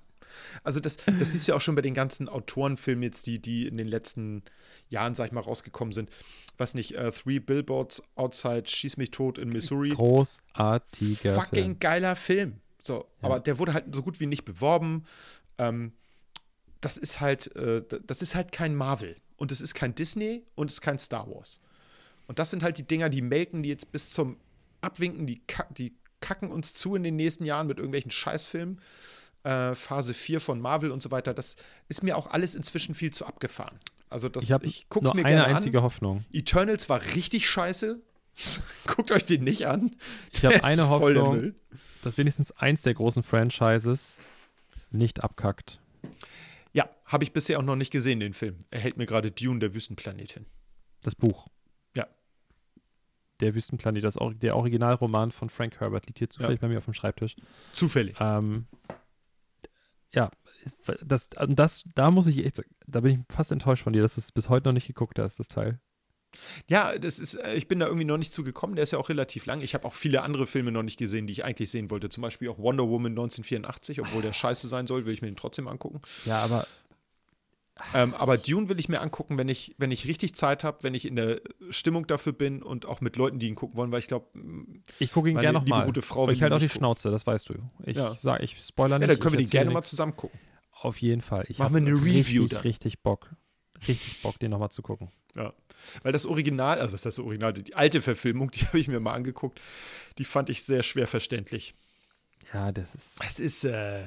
Also das, das siehst du ja auch schon bei den ganzen Autorenfilmen jetzt, die, die in den letzten Jahren, sag ich mal, rausgekommen sind. Was nicht, äh, Three Billboards Outside, Schieß mich tot in Missouri. Großartiger fucking Film. geiler Film. So, aber der wurde halt so gut wie nicht beworben. Ähm, das ist halt, äh, das ist halt kein Marvel und es ist kein Disney und es ist kein Star Wars. Und das sind halt die Dinger, die melken die jetzt bis zum Abwinken, die, kack, die kacken uns zu in den nächsten Jahren mit irgendwelchen Scheißfilmen. Äh, Phase 4 von Marvel und so weiter. Das ist mir auch alles inzwischen viel zu abgefahren. Also das, Ich ich guck's nur mir eine gerne einzige an. Hoffnung. Eternals war richtig scheiße. Guckt euch den nicht an. Ich habe eine voll Hoffnung, Müll. Dass wenigstens eins der großen Franchises nicht abkackt. Ja, habe ich bisher auch noch nicht gesehen, den Film. Er hält mir gerade Dune, der Wüstenplanet hin. Das Buch. Ja. Der Wüstenplanet, das, der Originalroman von Frank Herbert liegt hier zufällig bei mir auf dem Schreibtisch. Zufällig. Ähm, ja, das, also das, da muss ich echt da bin ich fast enttäuscht von dir, dass du es bis heute noch nicht geguckt hast, das Teil. Ja, das ist, äh, ich bin da irgendwie noch nicht zugekommen. Der ist ja auch relativ lang. Ich habe auch viele andere Filme noch nicht gesehen, die ich eigentlich sehen wollte. Zum Beispiel auch Wonder Woman 1984, obwohl der scheiße sein soll, will ich mir den trotzdem angucken. Ja, aber Ähm, aber Dune will ich mir angucken, wenn ich, wenn ich richtig Zeit habe, wenn ich in der Stimmung dafür bin und auch mit Leuten, die ihn gucken wollen, weil ich glaube, ich gucke ihn gerne nochmal. gute Frau ich halte ihn auch die gucken. Schnauze, das weißt du. Ich Ja. sag, ich spoiler ja, nicht. dann können wir den gerne mal zusammen gucken. Auf jeden Fall. Ich Machen wir eine Review richtig, dann. richtig Bock. Richtig Bock, den nochmal zu gucken. Ja. Weil das Original, also was ist das Original, die alte Verfilmung, die habe ich mir mal angeguckt, die fand ich sehr schwer verständlich. Ja, das ist. Es ist, äh,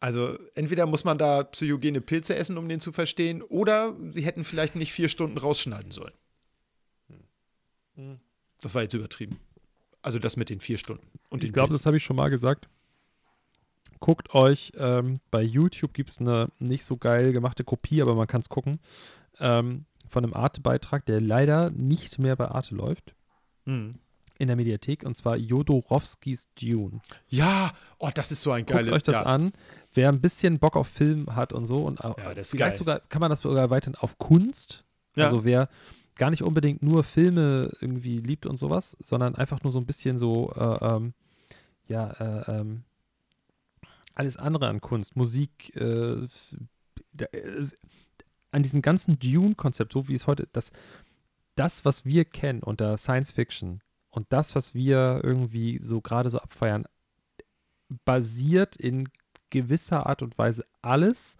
also entweder muss man da psychogene Pilze essen, um den zu verstehen, oder sie hätten vielleicht nicht vier Stunden rausschneiden sollen. Das war jetzt übertrieben. Also das mit den vier Stunden. Und ich glaube, das habe ich schon mal gesagt. Guckt euch, ähm, bei YouTube gibt es eine nicht so geil gemachte Kopie, aber man kann es gucken, ähm, von einem Arte-Beitrag, der leider nicht mehr bei Arte läuft, Hm. in der Mediathek, und zwar Jodorowskis Dune. Ja, oh, das ist so ein Guckt geiles. euch das ja. an. wer ein bisschen Bock auf Film hat und so und auch, Ja, vielleicht geil. sogar kann man das sogar erweitern auf Kunst. Ja. Also wer gar nicht unbedingt nur Filme irgendwie liebt und sowas, sondern einfach nur so ein bisschen so äh, ähm, ja äh, ähm, alles andere an Kunst, Musik, äh, äh, an diesem ganzen Dune-Konzept, so wie es heute, das, das, was wir kennen unter Science Fiction und das, was wir irgendwie so gerade so abfeiern, basiert in gewisser Art und Weise alles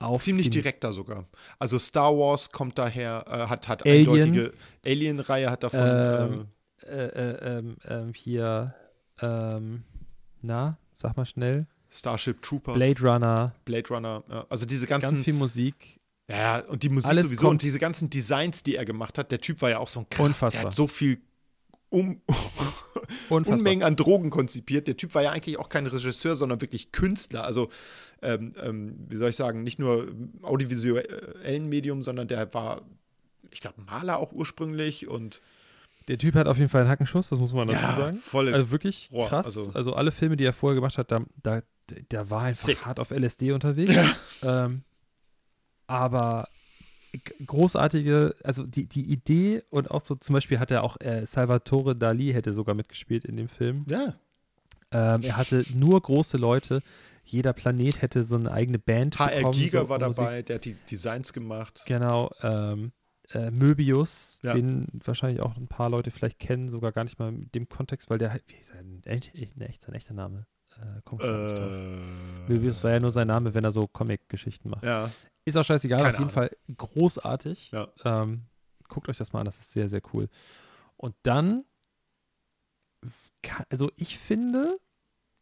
auf Ziemlich direkter sogar. Also Star Wars kommt daher, äh, hat, hat Alien. eindeutige Alien-Reihe hat davon. Ähm, äh, äh, äh, ähm, ähm, hier, ähm, na, sag mal schnell, Starship Troopers, Blade Runner, Blade Runner, ja, also diese ganz ganzen, viel Musik. ja, und die Musik alles sowieso und diese ganzen Designs, die er gemacht hat, der Typ war ja auch so ein krass, Unfassbar. der hat so viel um. Unmengen an Drogen konzipiert. Der Typ war ja eigentlich auch kein Regisseur, sondern wirklich Künstler. Also, ähm, ähm, wie soll ich sagen, nicht nur audiovisuellen Medium, sondern der war, ich glaube, Maler auch ursprünglich und Der Typ hat auf jeden Fall einen Hackenschuss, das muss man dazu Ja, sagen. volles Also wirklich Rohr, krass. also- Also, alle Filme, die er vorher gemacht hat, da, da, der war einfach Sick. hart auf LSD unterwegs. Ähm, aber großartige, also die, die Idee und auch so zum Beispiel hat er auch äh, Salvatore Dali hätte sogar mitgespielt in dem Film. ja, Ähm, er hatte nur große Leute. Jeder Planet hätte so eine eigene Band HR bekommen. Giga so war Musik. dabei, der hat die Designs gemacht. Genau. Ähm, äh, Möbius, Ja. den wahrscheinlich auch ein paar Leute vielleicht kennen, sogar gar nicht mal in dem Kontext, weil der, wie ist sein, echt, echt, sein echter Name? Äh, drauf. Äh, Möbius war ja nur sein Name, wenn er so Comic-Geschichten macht. ja, Ist auch scheißegal, Keine auf jeden Fall großartig. Ja. Ähm, guckt euch das mal an, das ist sehr, sehr cool. Und dann, also ich finde,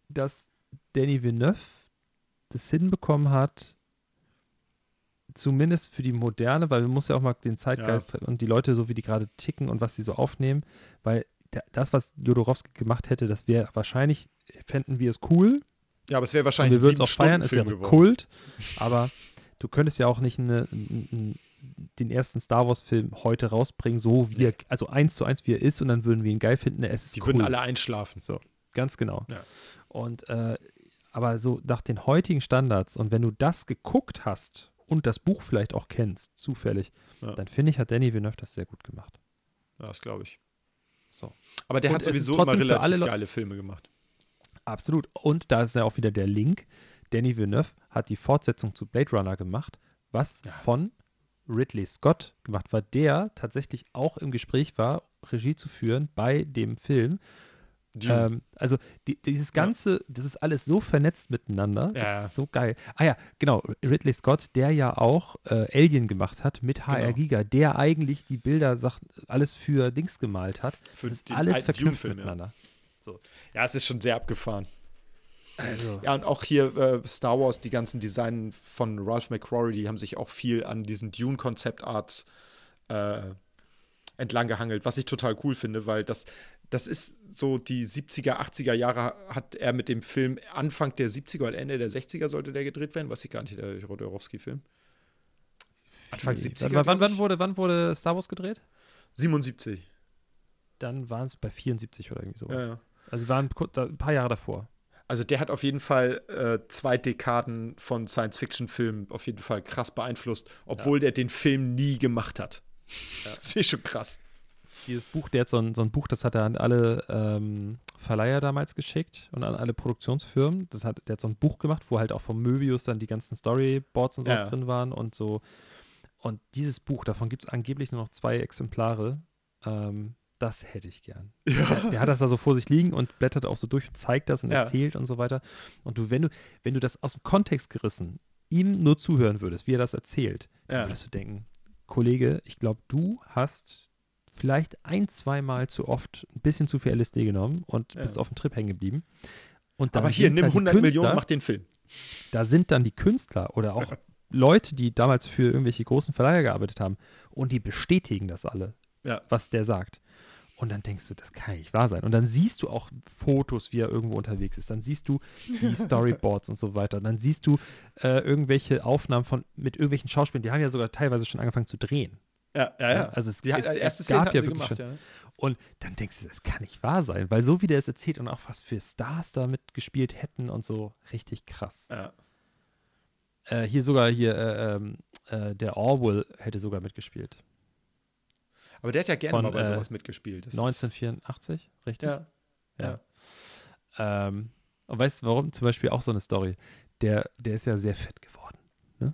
dass Danny Villeneuve das hinbekommen hat, zumindest für die Moderne, weil man muss ja auch mal den Zeitgeist und die Leute, so wie die gerade ticken und was sie so aufnehmen, weil da- das, was Jodorowsky gemacht hätte, das wäre wahrscheinlich, fänden wir es cool, ja, aber es wäre und wahrscheinlich wir würden es auch feiern, es wäre geworden. Kult, aber du könntest ja auch nicht eine, n- den ersten Star Wars-Film heute rausbringen, so wie er, also eins zu eins, wie er ist, und dann würden wir ihn geil finden. Es ist Die cool. würden alle einschlafen. So, ganz genau. Ja. Und äh, aber so nach den heutigen Standards und wenn du das geguckt hast und das Buch vielleicht auch kennst, zufällig, Ja. dann finde ich, hat Danny Villeneuve das sehr gut gemacht. Ja, das glaube ich. So. Aber der Und hat sowieso immer relativ geile Filme gemacht. Absolut. Und da ist ja auch wieder der Link. Danny Villeneuve hat die Fortsetzung zu Blade Runner gemacht, was Ja. von Ridley Scott gemacht war, der tatsächlich auch im Gespräch war, Regie zu führen bei dem Film. Ähm, also die, dieses Ganze, das ist alles so vernetzt miteinander. Ja. Das ist so geil. Ah ja, genau, Ridley Scott, der ja auch äh, Alien gemacht hat mit HR Genau. Giga, der eigentlich die Bilder, Sachen, alles für Dings gemalt hat. Für das ist alles verknüpft Dune-Film, ja. Miteinander. ja, es ist schon sehr abgefahren. Also, Ja, und auch hier äh, Star Wars, die ganzen Design von Ralph McQuarrie, die haben sich auch viel an diesen Dune-Konzept-Arts äh, entlang gehangelt, was ich total cool finde, weil das, das ist so die 70er, 80er Jahre hat er mit dem Film Anfang der 70er oder Ende der 60er sollte der gedreht werden, weiß ich gar nicht, der Rodorowski-Film. Anfang 70er. wann, wann, wann, wurde, wann wurde Star Wars gedreht? 77. Dann waren es bei 74 oder irgendwie sowas. Ja, ja. Also die waren ein paar Jahre davor. Also der hat auf jeden Fall äh, zwei Dekaden von Science-Fiction-Filmen auf jeden Fall krass beeinflusst, obwohl der den Film nie gemacht hat. Das ist schon krass. Dieses Buch, der hat so ein, so ein Buch, das hat er an alle ähm, Verleiher damals geschickt und an alle Produktionsfirmen. Das hat, der hat so ein Buch gemacht, wo halt auch vom Möbius dann die ganzen Storyboards und sowas Ja. drin waren und so. Und dieses Buch, davon gibt es angeblich nur noch zwei Exemplare. Ähm, das hätte ich gern. Der, der hat das da so vor sich liegen und blättert auch so durch und zeigt das und Ja. erzählt und so weiter. Und du, wenn du, wenn du das aus dem Kontext gerissen ihm nur zuhören würdest, wie er das erzählt, dann Ja. würdest du denken, Kollege, ich glaube, du hast vielleicht ein, zweimal zu oft ein bisschen zu viel LSD genommen und Ja. bist auf dem Trip hängen geblieben. Aber hier, nimm da die 100 Millionen, Künstler- mach den Film. da sind dann die Künstler oder auch Leute, die damals für irgendwelche großen Verleiher gearbeitet haben und die bestätigen das alle, Ja. was der sagt. Und dann denkst du, das kann nicht wahr sein. Und dann siehst du auch Fotos, wie er irgendwo unterwegs ist. Dann siehst du die Storyboards und so weiter. Dann siehst du äh, irgendwelche Aufnahmen von mit irgendwelchen Schauspielern. Die haben ja sogar teilweise schon angefangen zu drehen. Ja, ja, ja. also es- die hat, es- es erste gab Szene ja wirklich gemacht, schon- ja. Und dann denkst du, das kann nicht wahr sein, weil so wie der es erzählt und auch was für Stars da mitgespielt hätten und so, richtig krass. Ja. Äh, hier sogar hier, äh, ähm, äh, der Orwell hätte sogar mitgespielt. Aber der hat ja gerne Von, mal bei äh, sowas mitgespielt. Das ist- 1984, richtig? Ja. Ja. Ähm, und weißt du warum? Zum Beispiel auch so eine Story. Der, der ist ja sehr fett geworden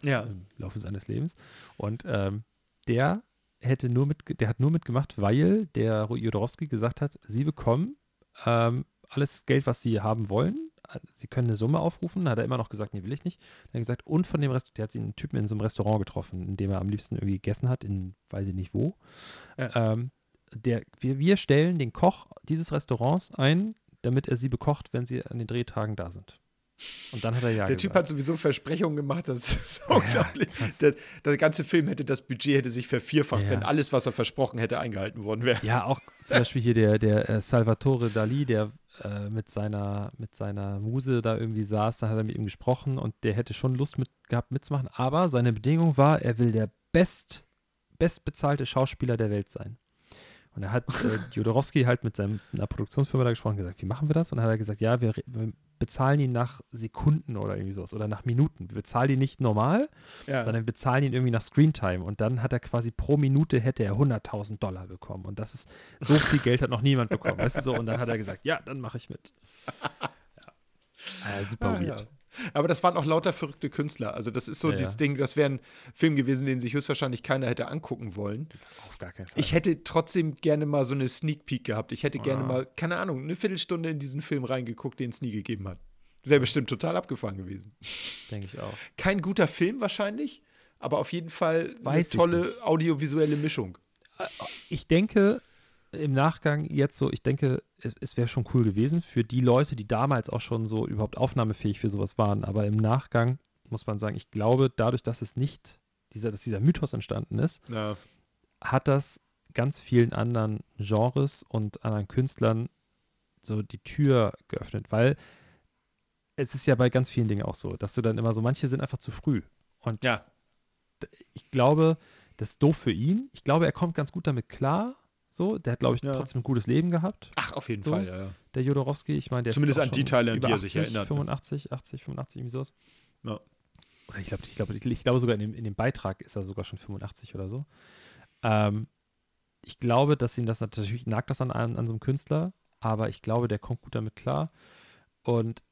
Ja. im Laufe seines Lebens. Und ähm, der hätte nur mit, der hat nur mitgemacht, weil der Jodorowski gesagt hat, sie bekommen ähm, alles Geld, was sie haben wollen. Sie können eine Summe aufrufen. Da hat er immer noch gesagt, nee, will ich nicht. Dann hat er gesagt, und von dem Rest, der hat sie einen Typen in so einem Restaurant getroffen, in dem er am liebsten irgendwie gegessen hat, in weiß ich nicht wo. Ja. Ähm, der, wir, wir stellen den Koch dieses Restaurants ein, damit er sie bekocht, wenn sie an den Drehtagen da sind. Und dann hat er ja Der Typ gesagt. hat sowieso Versprechungen gemacht, das ist Ja, unglaublich. Der, der ganze Film hätte das Budget hätte sich vervierfacht, Ja. wenn alles, was er versprochen hätte, eingehalten worden wäre. Ja, auch zum Beispiel hier der, der äh, Salvatore Dali, der äh, mit, seiner, mit seiner Muse da irgendwie saß, da hat er mit ihm gesprochen und der hätte schon Lust mit, gehabt mitzumachen, aber seine Bedingung war, er will der best, bestbezahlte Schauspieler der Welt sein. Und er hat äh, Jodorowski halt mit seinem, einer Produktionsfirma da gesprochen und gesagt, wie machen wir das? Und dann hat er gesagt, ja, wir bezahlen ihn nach Sekunden oder irgendwie sowas oder nach Minuten. Wir bezahlen ihn nicht normal, Ja. sondern wir bezahlen ihn irgendwie nach Screentime. Und dann hat er quasi pro Minute hätte er 100.000 Dollar bekommen. Und das ist, so viel Geld hat noch niemand bekommen. Weißt du so? Und dann hat er gesagt, ja, dann mache ich mit. Ja. Äh, super Ah, weird. ja. Aber das waren auch lauter verrückte Künstler. Also das ist so Ja, dieses ja. Ding, das wäre ein Film gewesen, den sich höchstwahrscheinlich keiner hätte angucken wollen. Auf gar keinen Fall. Ich hätte trotzdem gerne mal so eine Sneak Peek gehabt. Ich hätte gerne Ah. mal, keine Ahnung, eine Viertelstunde in diesen Film reingeguckt, den es nie gegeben hat. Wäre bestimmt total abgefahren gewesen. Denke ich auch. Kein guter Film wahrscheinlich, aber auf jeden Fall eine Weiß ich tolle audiovisuelle Mischung. Ich denke im Nachgang jetzt so, ich denke, es, es wäre schon cool gewesen für die Leute, die damals auch schon so überhaupt aufnahmefähig für sowas waren. Aber im Nachgang muss man sagen, ich glaube, dadurch, dass es nicht, dieser, dass dieser Mythos entstanden ist, Ja. hat das ganz vielen anderen Genres und anderen Künstlern so die Tür geöffnet, weil es ist ja bei ganz vielen Dingen auch so, dass du dann immer so, manche sind einfach zu früh. Und Ja. ich glaube, das ist doof für ihn. Ich glaube, er kommt ganz gut damit klar. So, der hat, glaube ich, Ja. trotzdem ein gutes Leben gehabt, Ach, auf jeden So. Fall, ja. ja. der Jodorowski. Ich meine, der Zumindest an die Teile, an die er sich 80, erinnert, ne? 85, 80, 85, irgendwie sowas. Ja. Oder ich glaube, ich glaube, ich glaube sogar in dem, in dem Beitrag ist er sogar schon 85 oder so. Ähm, ich glaube, dass ihm das natürlich nagt das an, an, an so einem Künstler, aber ich glaube, der kommt gut damit klar. Und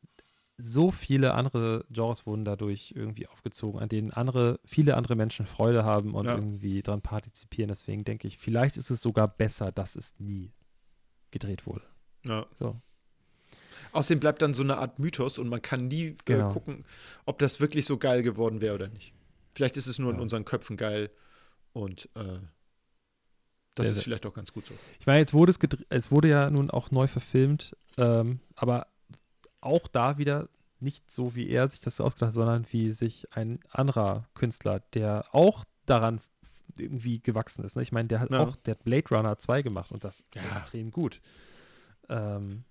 so viele andere Genres wurden dadurch irgendwie aufgezogen, an denen andere, viele andere Menschen Freude haben und Ja. irgendwie dran partizipieren. Deswegen denke ich, vielleicht ist es sogar besser, dass es nie gedreht wurde. ja. So. Außerdem bleibt dann so eine Art Mythos und man kann nie Genau. äh, gucken, ob das wirklich so geil geworden wäre oder nicht. Vielleicht ist es nur in Ja. unseren Köpfen geil und äh, das Ja, ist vielleicht auch ganz gut so. Ich meine, jetzt wurde es, es wurde ja nun auch neu verfilmt, ähm, aber auch da wieder nicht so, wie er sich das ausgedacht hat, sondern wie sich ein anderer Künstler, der auch daran irgendwie gewachsen ist. Ne? Ich meine, der hat Ja. auch, der hat Blade Runner 2 gemacht und das Ja. extrem gut. Ähm,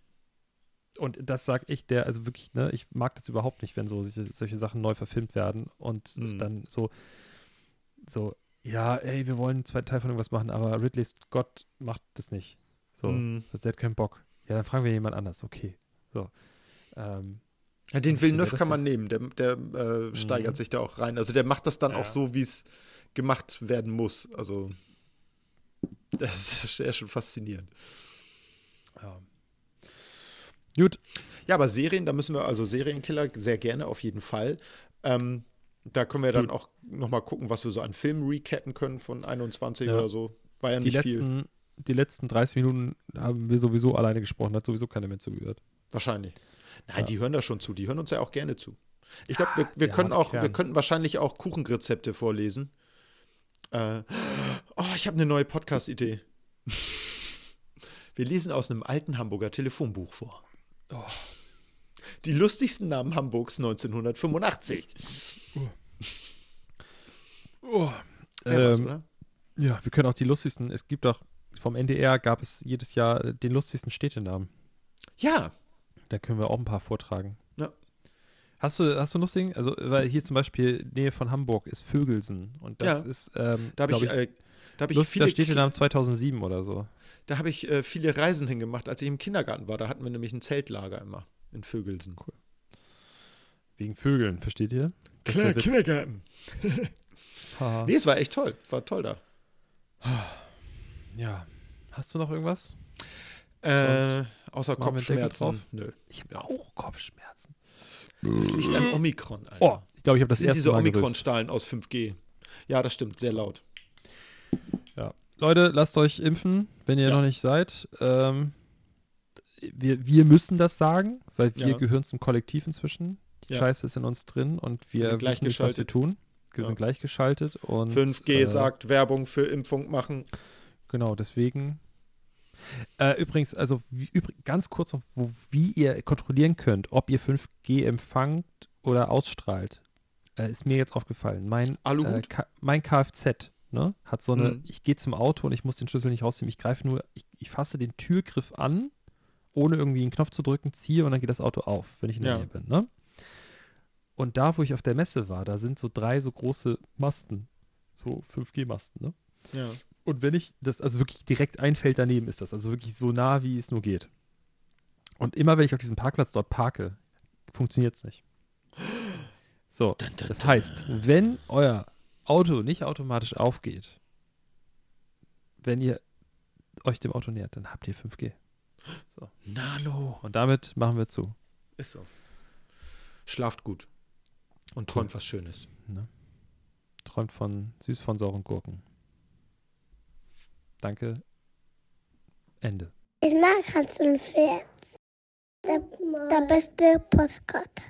und das sag ich, der, also wirklich, ne, ich mag das überhaupt nicht, wenn so solche, solche Sachen neu verfilmt werden und Mhm. dann so, so, ja, ey, wir wollen einen zweiten Teil von irgendwas machen, aber Ridley Scott macht das nicht. So, Mhm. der hat keinen Bock. Ja, dann fragen wir jemand anders, okay. So. Ähm, Ja, den Villeneuve kann man nehmen, der, der äh, steigert Mhm. sich da auch rein. Also der macht das dann Ja. auch so, wie es gemacht werden muss. Also das ist ja schon faszinierend. ja. Gut, Ja, aber Serien, da müssen wir, also Serienkiller sehr gerne auf jeden Fall. Ähm, da können wir dann auch nochmal gucken, was wir so an Filmen recappen können von 21 Ja. oder so. War ja die nicht viel. letzten, die letzten 30 Minuten haben wir sowieso alleine gesprochen, hat sowieso keiner mehr zugehört. Wahrscheinlich. Nein, Ja. die hören da schon zu. Die hören uns ja auch gerne zu. Ich glaube, wir, wir können auch, wir könnten wahrscheinlich auch Kuchenrezepte vorlesen. Äh, oh, ich habe eine neue Podcast-Idee. Wir lesen aus einem alten Hamburger Telefonbuch vor. Oh. Die lustigsten Namen Hamburgs 1985. Oh. Was, Ähm, oder? ja, wir können auch die lustigsten, es gibt auch, vom NDR gab es jedes Jahr äh, den lustigsten Städtenamen. Ja, Da können wir auch ein paar vortragen. Ja. Hast du, hast du lustigen? Also, weil hier zum Beispiel Nähe von Hamburg ist Vögelsen. Und das Ja. ist, ähm, Da habe glaub ich, äh, da ich Lust, viele, da steht der Name 2007 oder so. da hab ich äh, viele Reisen hingemacht, als ich im Kindergarten war. Da hatten wir nämlich ein Zeltlager immer in Vögelsen. Wegen Vögeln, versteht ihr? Das Witz. Kindergarten. Nee, es war echt toll. War toll da. Ja. Hast du noch irgendwas? Äh, außer Machen wir? Kopfschmerzen. Nö. Ich habe auch Kopfschmerzen. Das liegt an Omikron, Alter. Oh, ich glaube, ich habe das das sind erste diese Mal gerülpst. Omikron-Strahlen aus 5G. Ja, das stimmt, sehr laut. Ja. Leute, lasst euch impfen, wenn ihr Ja. noch nicht seid. Ähm, wir, wir müssen das sagen, weil wir Ja. gehören zum Kollektiv inzwischen. Die Ja. Scheiße ist in uns drin und wir sind wissen nicht, was wir tun. Wir Ja. sind gleichgeschaltet und 5G äh, sagt Werbung für Impfung machen. Genau, deswegen. Äh, übrigens, also wie, übr ganz kurz noch, wo, wie ihr kontrollieren könnt, ob ihr 5G empfangt oder ausstrahlt, äh, ist mir jetzt aufgefallen. Mein, äh, mein Kfz ne, hat so eine, Mhm. ich gehe zum Auto und ich muss den Schlüssel nicht rausziehen. Ich greife nur, ich, ich fasse den Türgriff an, ohne irgendwie einen Knopf zu drücken, ziehe und dann geht das Auto auf, wenn ich in der Ja. Nähe bin. Ne? Und da, wo ich auf der Messe war, da sind so drei so große Masten, so 5G-Masten, ne? Ja. Und wenn ich das, also wirklich direkt ein Feld daneben ist das, also wirklich so nah, wie es nur geht. Und immer, wenn ich auf diesem Parkplatz dort parke, funktioniert es nicht. So, das heißt, wenn euer Auto nicht automatisch aufgeht, wenn ihr euch dem Auto nähert, dann habt ihr 5G. Nano. Und damit machen wir zu. Ist so. Schlaft gut. Und träumt was Schönes. Ne? Träumt von süß von sauren Gurken. Danke. Ende. Ich mag Hans und Pferd. Der, der beste Postkarte.